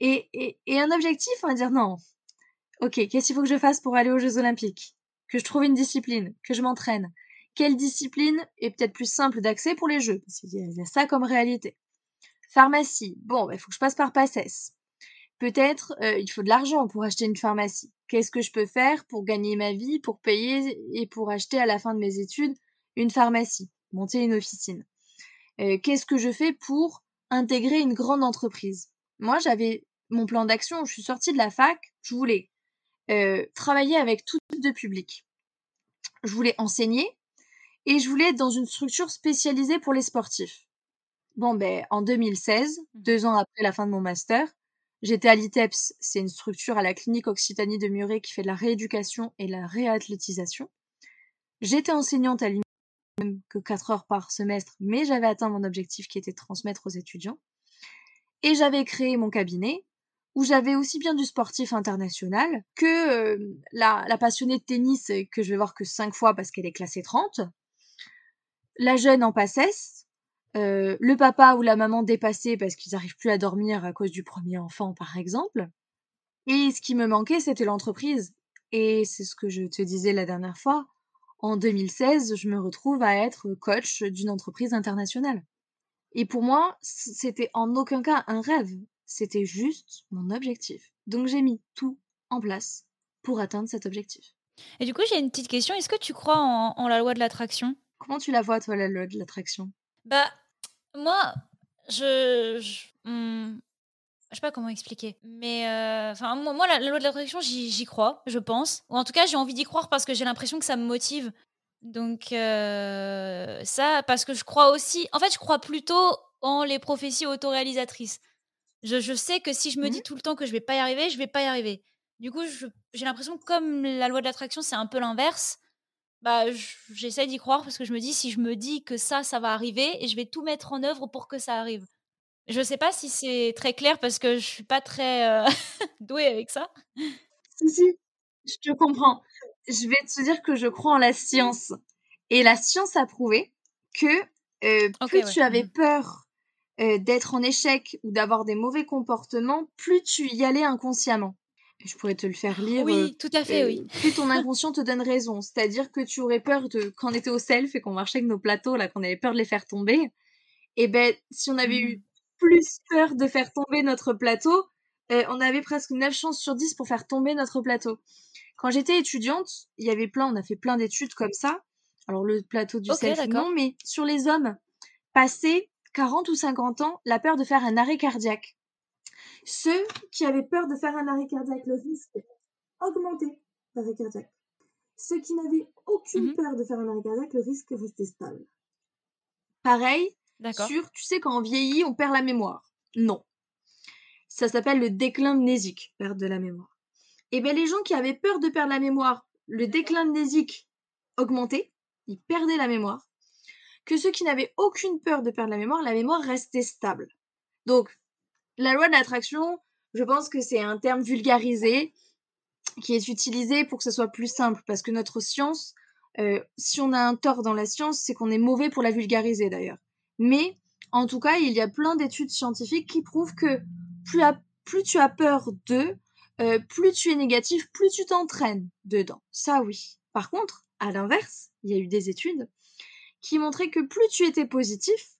[SPEAKER 1] Et, et, et un objectif, on va dire non. Ok, qu'est-ce qu'il faut que je fasse pour aller aux Jeux Olympiques? Que je trouve une discipline, que je m'entraîne. Quelle discipline est peut-être plus simple d'accès pour les Jeux? Parce qu'il y a ça comme réalité. Pharmacie. Bon, il bah, faut que je passe par PACES. Peut-être euh, il faut de l'argent pour acheter une pharmacie. Qu'est-ce que je peux faire pour gagner ma vie, pour payer et pour acheter à la fin de mes études une pharmacie, monter une officine? Euh, Qu'est-ce que je fais pour intégrer une grande entreprise? Moi, j'avais mon plan d'action. Je suis sortie de la fac. Je voulais euh, travailler avec tout type de public. Je voulais enseigner et je voulais être dans une structure spécialisée pour les sportifs. Bon, ben, en 2016, mmh. deux ans après la fin de mon master, j'étais à l'ITEPS. C'est une structure à la clinique Occitanie de Muret qui fait de la rééducation et la réathlétisation. J'étais enseignante à l'université même que 4 heures par semestre, mais j'avais atteint mon objectif qui était de transmettre aux étudiants. Et j'avais créé mon cabinet où j'avais aussi bien du sportif international que euh, la, la, passionnée de tennis que je vais voir que 5 fois parce qu'elle est classée 30, la jeune en passesse, euh, le papa ou la maman dépassée parce qu'ils n'arrivent plus à dormir à cause du premier enfant par exemple. Et ce qui me manquait, c'était l'entreprise. Et c'est ce que je te disais la dernière fois. En 2016, je me retrouve à être coach d'une entreprise internationale. Et pour moi, c'était en aucun cas un rêve, c'était juste mon objectif. Donc j'ai mis tout en place pour atteindre cet objectif.
[SPEAKER 2] Et du coup, j'ai une petite question. Est-ce que tu crois en, la loi de l'attraction?
[SPEAKER 1] Comment tu la vois, toi, la loi de l'attraction?
[SPEAKER 2] Bah, moi, je. je hmm, sais pas comment expliquer. Mais euh, enfin, moi, la, loi de l'attraction, j'y crois, je pense. Ou en tout cas, j'ai envie d'y croire parce que j'ai l'impression que ça me motive. Donc, euh, ça, parce que je crois aussi. En fait, je crois plutôt en les prophéties autoréalisatrices. Je, je sais que si je me dis mmh tout le temps que je vais pas y arriver, je vais pas y arriver. Du coup, j'ai l'impression que comme la loi de l'attraction, c'est un peu l'inverse, bah, j'essaie d'y croire parce que je me dis si je me dis que ça, ça va arriver et je vais tout mettre en œuvre pour que ça arrive. Je sais pas si c'est très clair parce que je suis pas très euh, [LAUGHS] douée avec ça.
[SPEAKER 1] Si, si, je te comprends. Je vais te dire que je crois en la science. Et la science a prouvé que euh, plus tu avais mmh peur euh, d'être en échec ou d'avoir des mauvais comportements, plus tu y allais inconsciemment. Je pourrais te le faire lire.
[SPEAKER 2] Oui, euh, tout à fait, oui.
[SPEAKER 1] Plus ton inconscient te donne raison. C'est-à-dire que tu aurais peur de, quand on était au self et qu'on marchait avec nos plateaux, là, qu'on avait peur de les faire tomber, et eh ben, si on avait eu mmh. plus peur de faire tomber notre plateau, on avait presque 9 chances sur 10 pour faire tomber notre plateau. Quand j'étais étudiante, il y avait plein, on a fait plein d'études comme ça. Alors le plateau du self, non, mais sur les hommes, passés 40 ou 50 ans, la peur de faire un arrêt cardiaque. Ceux qui avaient peur de faire un arrêt cardiaque, le risque augmentait d'arrêt cardiaque. Ceux qui n'avaient aucune mmh peur de faire un arrêt cardiaque, le risque restait stable. Pareil, sur, tu sais, quand on vieillit, on perd la mémoire. Non. Ça s'appelle le déclin mnésique, perte de la mémoire. Et eh bien, les gens qui avaient peur de perdre la mémoire, le déclin mnésique augmentait, ils perdaient la mémoire que ceux qui n'avaient aucune peur de perdre la mémoire, la mémoire restait stable. Donc, la loi de l'attraction, je pense que c'est un terme vulgarisé qui est utilisé pour que ce soit plus simple, parce que notre science, euh, si on a un tort dans la science, c'est qu'on est mauvais pour la vulgariser d'ailleurs. Mais en tout cas, il y a plein d'études scientifiques qui prouvent que plus, tu as peur d'eux, euh, plus tu es négatif, plus tu t'entraînes dedans. Ça oui. Par contre, à l'inverse, il y a eu des études qui montrait que plus tu étais positif,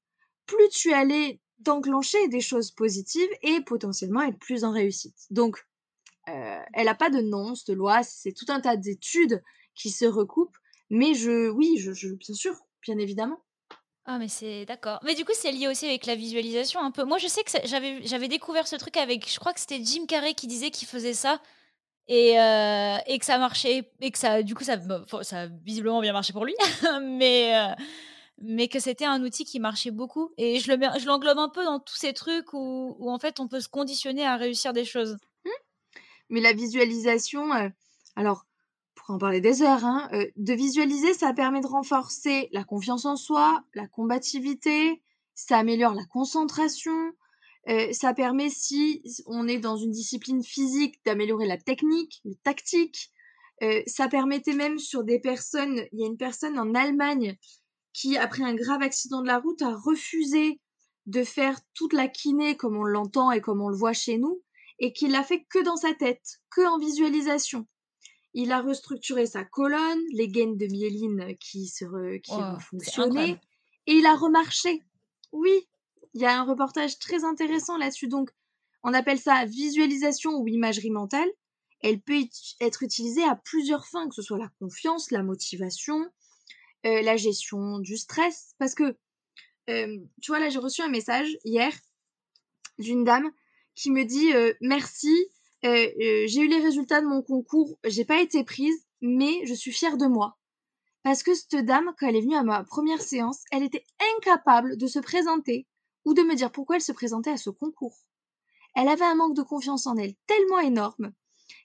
[SPEAKER 1] plus tu allais d'enclencher des choses positives et potentiellement être plus en réussite. Donc, euh, elle n'a pas de nom, de loi, c'est tout un tas d'études qui se recoupent, mais je, oui, je, je bien sûr, bien évidemment.
[SPEAKER 2] Ah mais c'est d'accord. Mais du coup c'est lié aussi avec la visualisation un peu. Moi je sais que j'avais j'avais découvert ce truc avec, je crois que c'était Jim Carrey qui disait qu'il faisait ça et, euh, et que ça marchait et que ça du coup ça ça a visiblement bien marché pour lui [LAUGHS] mais euh, mais que c'était un outil qui marchait beaucoup et je le je l'englobe un peu dans tous ces trucs où, où, en fait on peut se conditionner à réussir des choses mmh.
[SPEAKER 1] mais la visualisation euh, alors pour en parler des heures hein, de visualiser ça permet de renforcer la confiance en soi la combativité ça améliore la concentration euh, ça permet, si on est dans une discipline physique, d'améliorer la technique, le tactique. Euh, ça permettait même sur des personnes, il y a une personne en Allemagne qui, après un grave accident de la route, a refusé de faire toute la kiné comme on l'entend et comme on le voit chez nous, et qui l'a fait que dans sa tête, que en visualisation. Il a restructuré sa colonne, les gaines de myéline qui, se qui ont fonctionné, et il a remarché. Oui, il y a un reportage très intéressant là-dessus. Donc, on appelle ça visualisation ou imagerie mentale. Elle peut être utilisée à plusieurs fins, que ce soit la confiance, la motivation, euh, la gestion du stress. Parce que, euh, tu vois, là, j'ai reçu un message hier d'une dame qui me dit euh, merci, j'ai eu les résultats de mon concours, j'ai pas été prise, mais je suis fière de moi. Parce que cette dame, quand elle est venue à ma première séance, elle était incapable de se présenter ou de me dire pourquoi elle se présentait à ce concours. Elle avait un manque de confiance en elle tellement énorme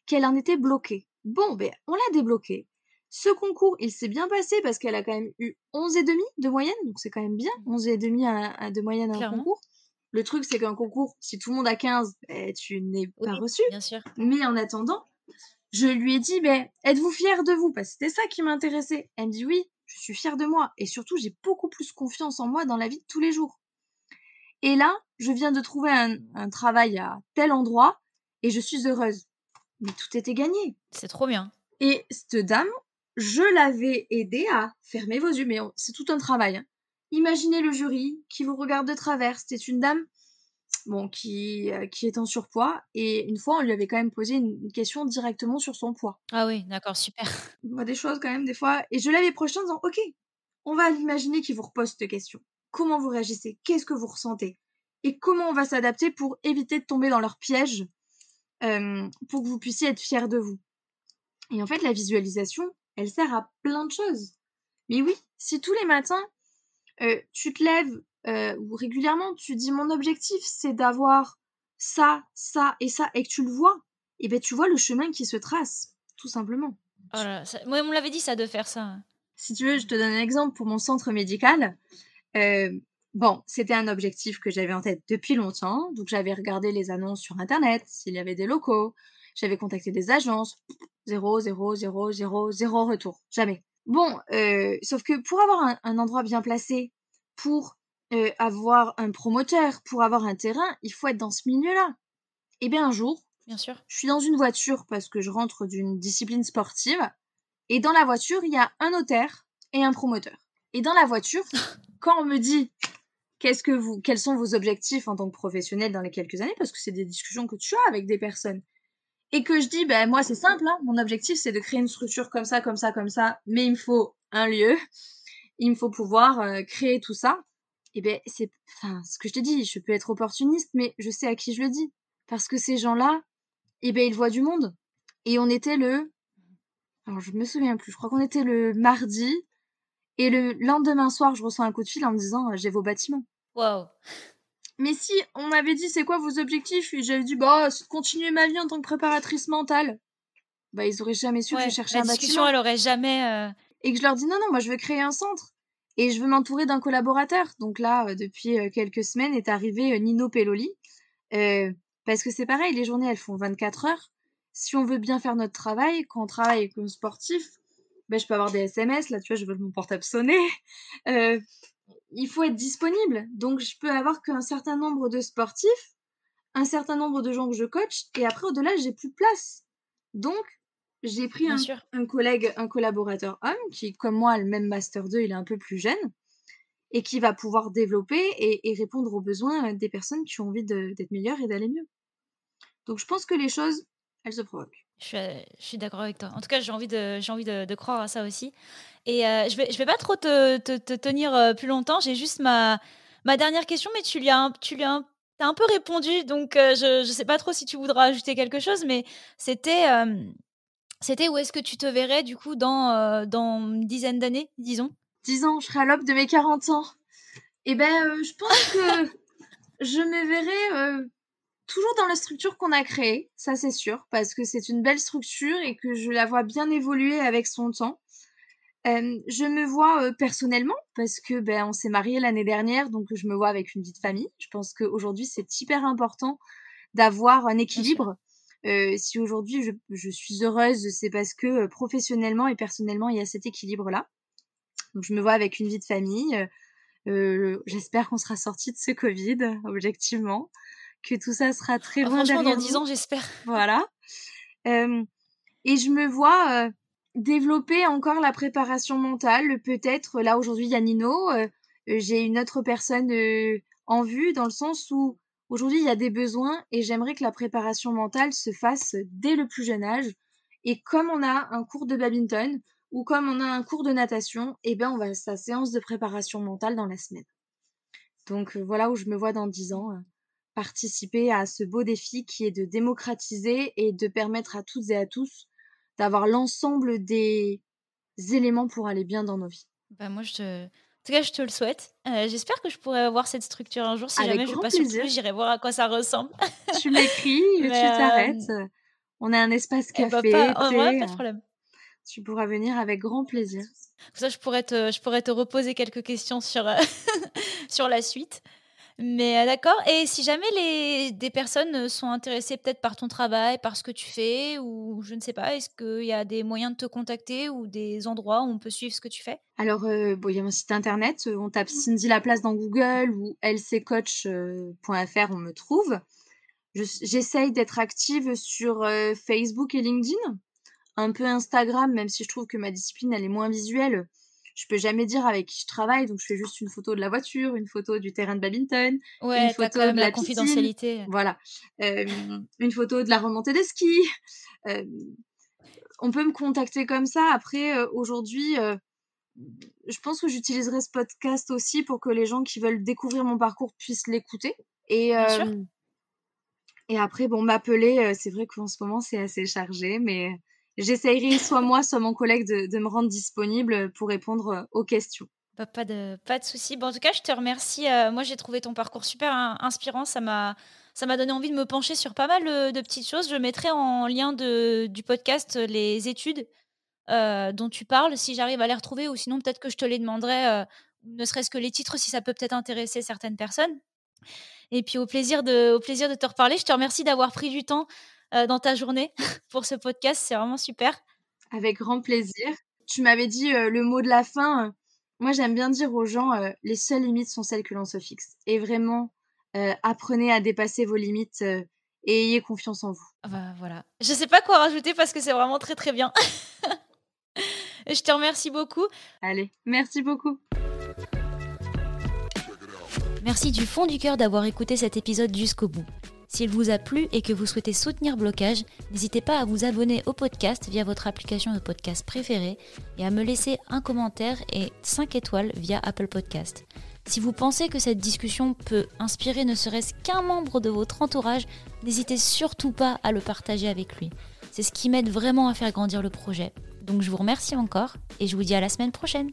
[SPEAKER 1] qu'elle en était bloquée. Bon, ben, on l'a débloquée. Ce concours, il s'est bien passé parce qu'elle a quand même eu 11 et demi de moyenne, donc c'est quand même bien, 11 et demi à, de moyenne à un concours. Le truc, c'est qu'un concours, si tout le monde a 15, eh, tu n'es pas reçu.
[SPEAKER 2] Bien sûr.
[SPEAKER 1] Mais en attendant, je lui ai dit, ben, êtes-vous fière de vous? Parce que c'était ça qui m'intéressait. Elle me dit oui, je suis fière de moi. Et surtout, j'ai beaucoup plus confiance en moi dans la vie de tous les jours. Et là, je viens de trouver un, un travail à tel endroit et je suis heureuse. Mais tout était gagné.
[SPEAKER 2] C'est trop bien.
[SPEAKER 1] Et cette dame, je l'avais aidée à fermer vos yeux, mais c'est tout un travail. Hein. Imaginez le jury qui vous regarde de travers. C'était une dame bon, qui, euh, qui est en surpoids. Et une fois, on lui avait quand même posé une, question directement sur son poids.
[SPEAKER 2] Ah oui, d'accord, super. [LAUGHS]
[SPEAKER 1] des choses quand même, des fois. Et je l'avais projeté en disant, OK, on va l'imaginer qu'il vous repose cette question. Comment vous réagissez? Qu'est-ce que vous ressentez? Et comment on va s'adapter pour éviter de tomber dans leur piège euh, pour que vous puissiez être fiers de vous Et en fait, la visualisation, elle sert à plein de choses. Mais oui, si tous les matins, euh, tu te lèves euh, ou régulièrement tu dis mon objectif c'est d'avoir ça, ça et ça et que tu le vois, et ben tu vois le chemin qui se trace, tout simplement.
[SPEAKER 2] Oh moi on l'avait dit ça de faire ça.
[SPEAKER 1] Si tu veux, je te donne un exemple pour mon centre médical. Euh, bon, c'était un objectif que j'avais en tête depuis longtemps, donc j'avais regardé les annonces sur internet, s'il y avait des locaux, j'avais contacté des agences, zéro, zéro, zéro, zéro, zéro retour, jamais. Bon, euh, sauf que pour avoir un, un endroit bien placé, pour euh, avoir un promoteur, pour avoir un terrain, il faut être dans ce milieu-là. Et bien un jour,
[SPEAKER 2] bien sûr,
[SPEAKER 1] je suis dans une voiture parce que je rentre d'une discipline sportive, et dans la voiture, il y a un notaire et un promoteur. Et dans la voiture, [LAUGHS] quand on me dit qu'est-ce que vous, quels sont vos objectifs en tant que professionnel dans les quelques années, parce que c'est des discussions que tu as avec des personnes, et que je dis, ben moi c'est simple, hein, mon objectif c'est de créer une structure comme ça, comme ça, comme ça, mais il me faut un lieu, il me faut pouvoir euh, créer tout ça eh ben c'est ce que je te dis, je peux être opportuniste, mais je sais à qui je le dis. Parce que ces gens-là, eh ben ils voient du monde. Et on était le alors je me souviens plus, je crois qu'on était le mardi et le lendemain soir, je reçois un coup de fil en me disant j'ai vos bâtiments.
[SPEAKER 2] Waouh.
[SPEAKER 1] Mais si on m'avait dit c'est quoi vos objectifs? Et j'avais dit bah continuer ma vie en tant que préparatrice mentale, bah ils auraient jamais su que je cherchais un bâtiment.
[SPEAKER 2] elle aurait jamais euh
[SPEAKER 1] et que je leur dis non non, moi je veux créer un centre. Et je veux m'entourer d'un collaborateur. Donc là, euh, depuis euh, quelques semaines, est arrivé Nino Pelloli. parce que c'est pareil, les journées, elles font 24 heures. Si on veut bien faire notre travail, quand on travaille comme sportif, ben, je peux avoir des SMS. Là, tu vois, je veux mon portable sonner. [LAUGHS] il faut être disponible. Donc, je peux avoir qu'un certain nombre de sportifs, un certain nombre de gens que je coach, et après, au-delà, j'ai plus de place. Donc, j'ai pris un, collègue, un collaborateur homme qui, comme moi, a le même Master 2, il est un peu plus jeune et qui va pouvoir développer et, répondre aux besoins des personnes qui ont envie d'être meilleures et d'aller mieux. Donc je pense que les choses, elles se provoquent.
[SPEAKER 2] Je suis, d'accord avec toi. En tout cas, j'ai envie, de, j'ai envie de, croire à ça aussi. Et euh, je vais, je vais pas trop te, te, tenir euh, plus longtemps. J'ai juste ma, ma dernière question, mais tu lui as, tu lui as un, un peu répondu. Donc euh, je ne sais pas trop si tu voudras ajouter quelque chose, mais c'était c'était où est-ce que tu te verrais du coup dans, dans une dizaine d'années, disons?
[SPEAKER 1] 10 ans, je serai à l'aube de mes 40 ans. Eh ben, je pense que [LAUGHS] je me verrai euh, toujours dans la structure qu'on a créée, ça c'est sûr, parce que c'est une belle structure et que je la vois bien évoluer avec son temps. je me vois personnellement parce que ben on s'est marié l'année dernière, donc je me vois avec une vie de famille. Je pense qu'aujourd'hui c'est hyper important d'avoir un équilibre euh, si aujourd'hui je, je, suis heureuse, c'est parce que professionnellement et personnellement, il y a cet équilibre-là. Donc je me vois avec une vie de famille. J'espère qu'on sera sorti de ce Covid, objectivement, que tout ça sera très
[SPEAKER 2] ah,
[SPEAKER 1] loin
[SPEAKER 2] derrière dans dix ans, j'espère.
[SPEAKER 1] Voilà. Euh, et je me vois développer encore la préparation mentale. Peut-être, là aujourd'hui, il y a Nino. J'ai une autre personne en vue, dans le sens où Aujourd'hui, il y a des besoins et j'aimerais que la préparation mentale se fasse dès le plus jeune âge. Et comme on a un cours de badminton ou comme on a un cours de natation, eh ben on va à sa séance de préparation mentale dans la semaine. Donc euh, voilà où je me vois dans dix ans, euh, participer à ce beau défi qui est de démocratiser et de permettre à toutes et à tous d'avoir l'ensemble des éléments pour aller bien dans nos vies.
[SPEAKER 2] Bah moi, je te, en tout cas, je te le souhaite. Euh, j'espère que je pourrai voir cette structure un jour. Si jamais je passe sur j'irai voir à quoi ça ressemble. [LAUGHS]
[SPEAKER 1] tu m'écris, tu t'arrêtes. On a un espace eh, café.
[SPEAKER 2] pas, pas de problème.
[SPEAKER 1] Tu pourras venir avec grand plaisir.
[SPEAKER 2] Ça, je pourrais te, je pourrais te reposer quelques questions sur, [LAUGHS] sur la suite. Mais euh, d'accord. Et si jamais les, des personnes euh, sont intéressées peut-être par ton travail, par ce que tu fais, ou je ne sais pas, est-ce qu'il y a des moyens de te contacter ou des endroits où on peut suivre ce que tu fais?
[SPEAKER 1] Alors, euh, bon, il y a mon site internet. On tape mmh. Cindy Laplace dans Google ou lccoach.fr, on me trouve. J'essaye d'être active sur Facebook et LinkedIn, un peu Instagram, même si je trouve que ma discipline elle est moins visuelle je peux jamais dire avec qui je travaille, donc je fais juste une photo de la voiture, une photo du terrain de badminton,
[SPEAKER 2] une photo de la, confidentialité.
[SPEAKER 1] Voilà, euh, une photo de la remontée des skis. Euh, on peut me contacter comme ça. Après, euh, aujourd'hui, je pense que j'utiliserai ce podcast aussi pour que les gens qui veulent découvrir mon parcours puissent l'écouter. Et, et après, bon, m'appeler, c'est vrai qu'en ce moment, c'est assez chargé, mais j'essayerai soit moi, soit mon collègue de, me rendre disponible pour répondre euh, aux questions.
[SPEAKER 2] Pas, pas de, pas de souci. En tout cas, je te remercie. Euh, moi, j'ai trouvé ton parcours super inspirant. Ça m'a, ça m'a donné envie de me pencher sur pas mal euh, de petites choses. Je mettrai en lien de, du podcast les études dont tu parles, si j'arrive à les retrouver, ou sinon peut-être que je te les demanderai, ne serait-ce que les titres, si ça peut peut-être intéresser certaines personnes. Et puis au plaisir de, au plaisir de te reparler. Je te remercie d'avoir pris du temps euh, dans ta journée [LAUGHS] pour ce podcast. C'est vraiment super.
[SPEAKER 1] Avec grand plaisir. Tu m'avais dit euh, le mot de la fin. Euh, moi, j'aime bien dire aux gens, les seules limites sont celles que l'on se fixe. Et vraiment, apprenez à dépasser vos limites et ayez confiance en vous.
[SPEAKER 2] Ah bah, voilà. Je sais pas quoi rajouter parce que c'est vraiment très très bien. [LAUGHS] Je te remercie beaucoup.
[SPEAKER 1] Allez, merci beaucoup.
[SPEAKER 2] Merci du fond du cœur d'avoir écouté cet épisode jusqu'au bout. S'il vous a plu et que vous souhaitez soutenir Blocage, n'hésitez pas à vous abonner au podcast via votre application de podcast préférée et à me laisser un commentaire et 5 étoiles via Apple Podcast. Si vous pensez que cette discussion peut inspirer ne serait-ce qu'un membre de votre entourage, n'hésitez surtout pas à le partager avec lui. C'est ce qui m'aide vraiment à faire grandir le projet. Donc je vous remercie encore et je vous dis à la semaine prochaine.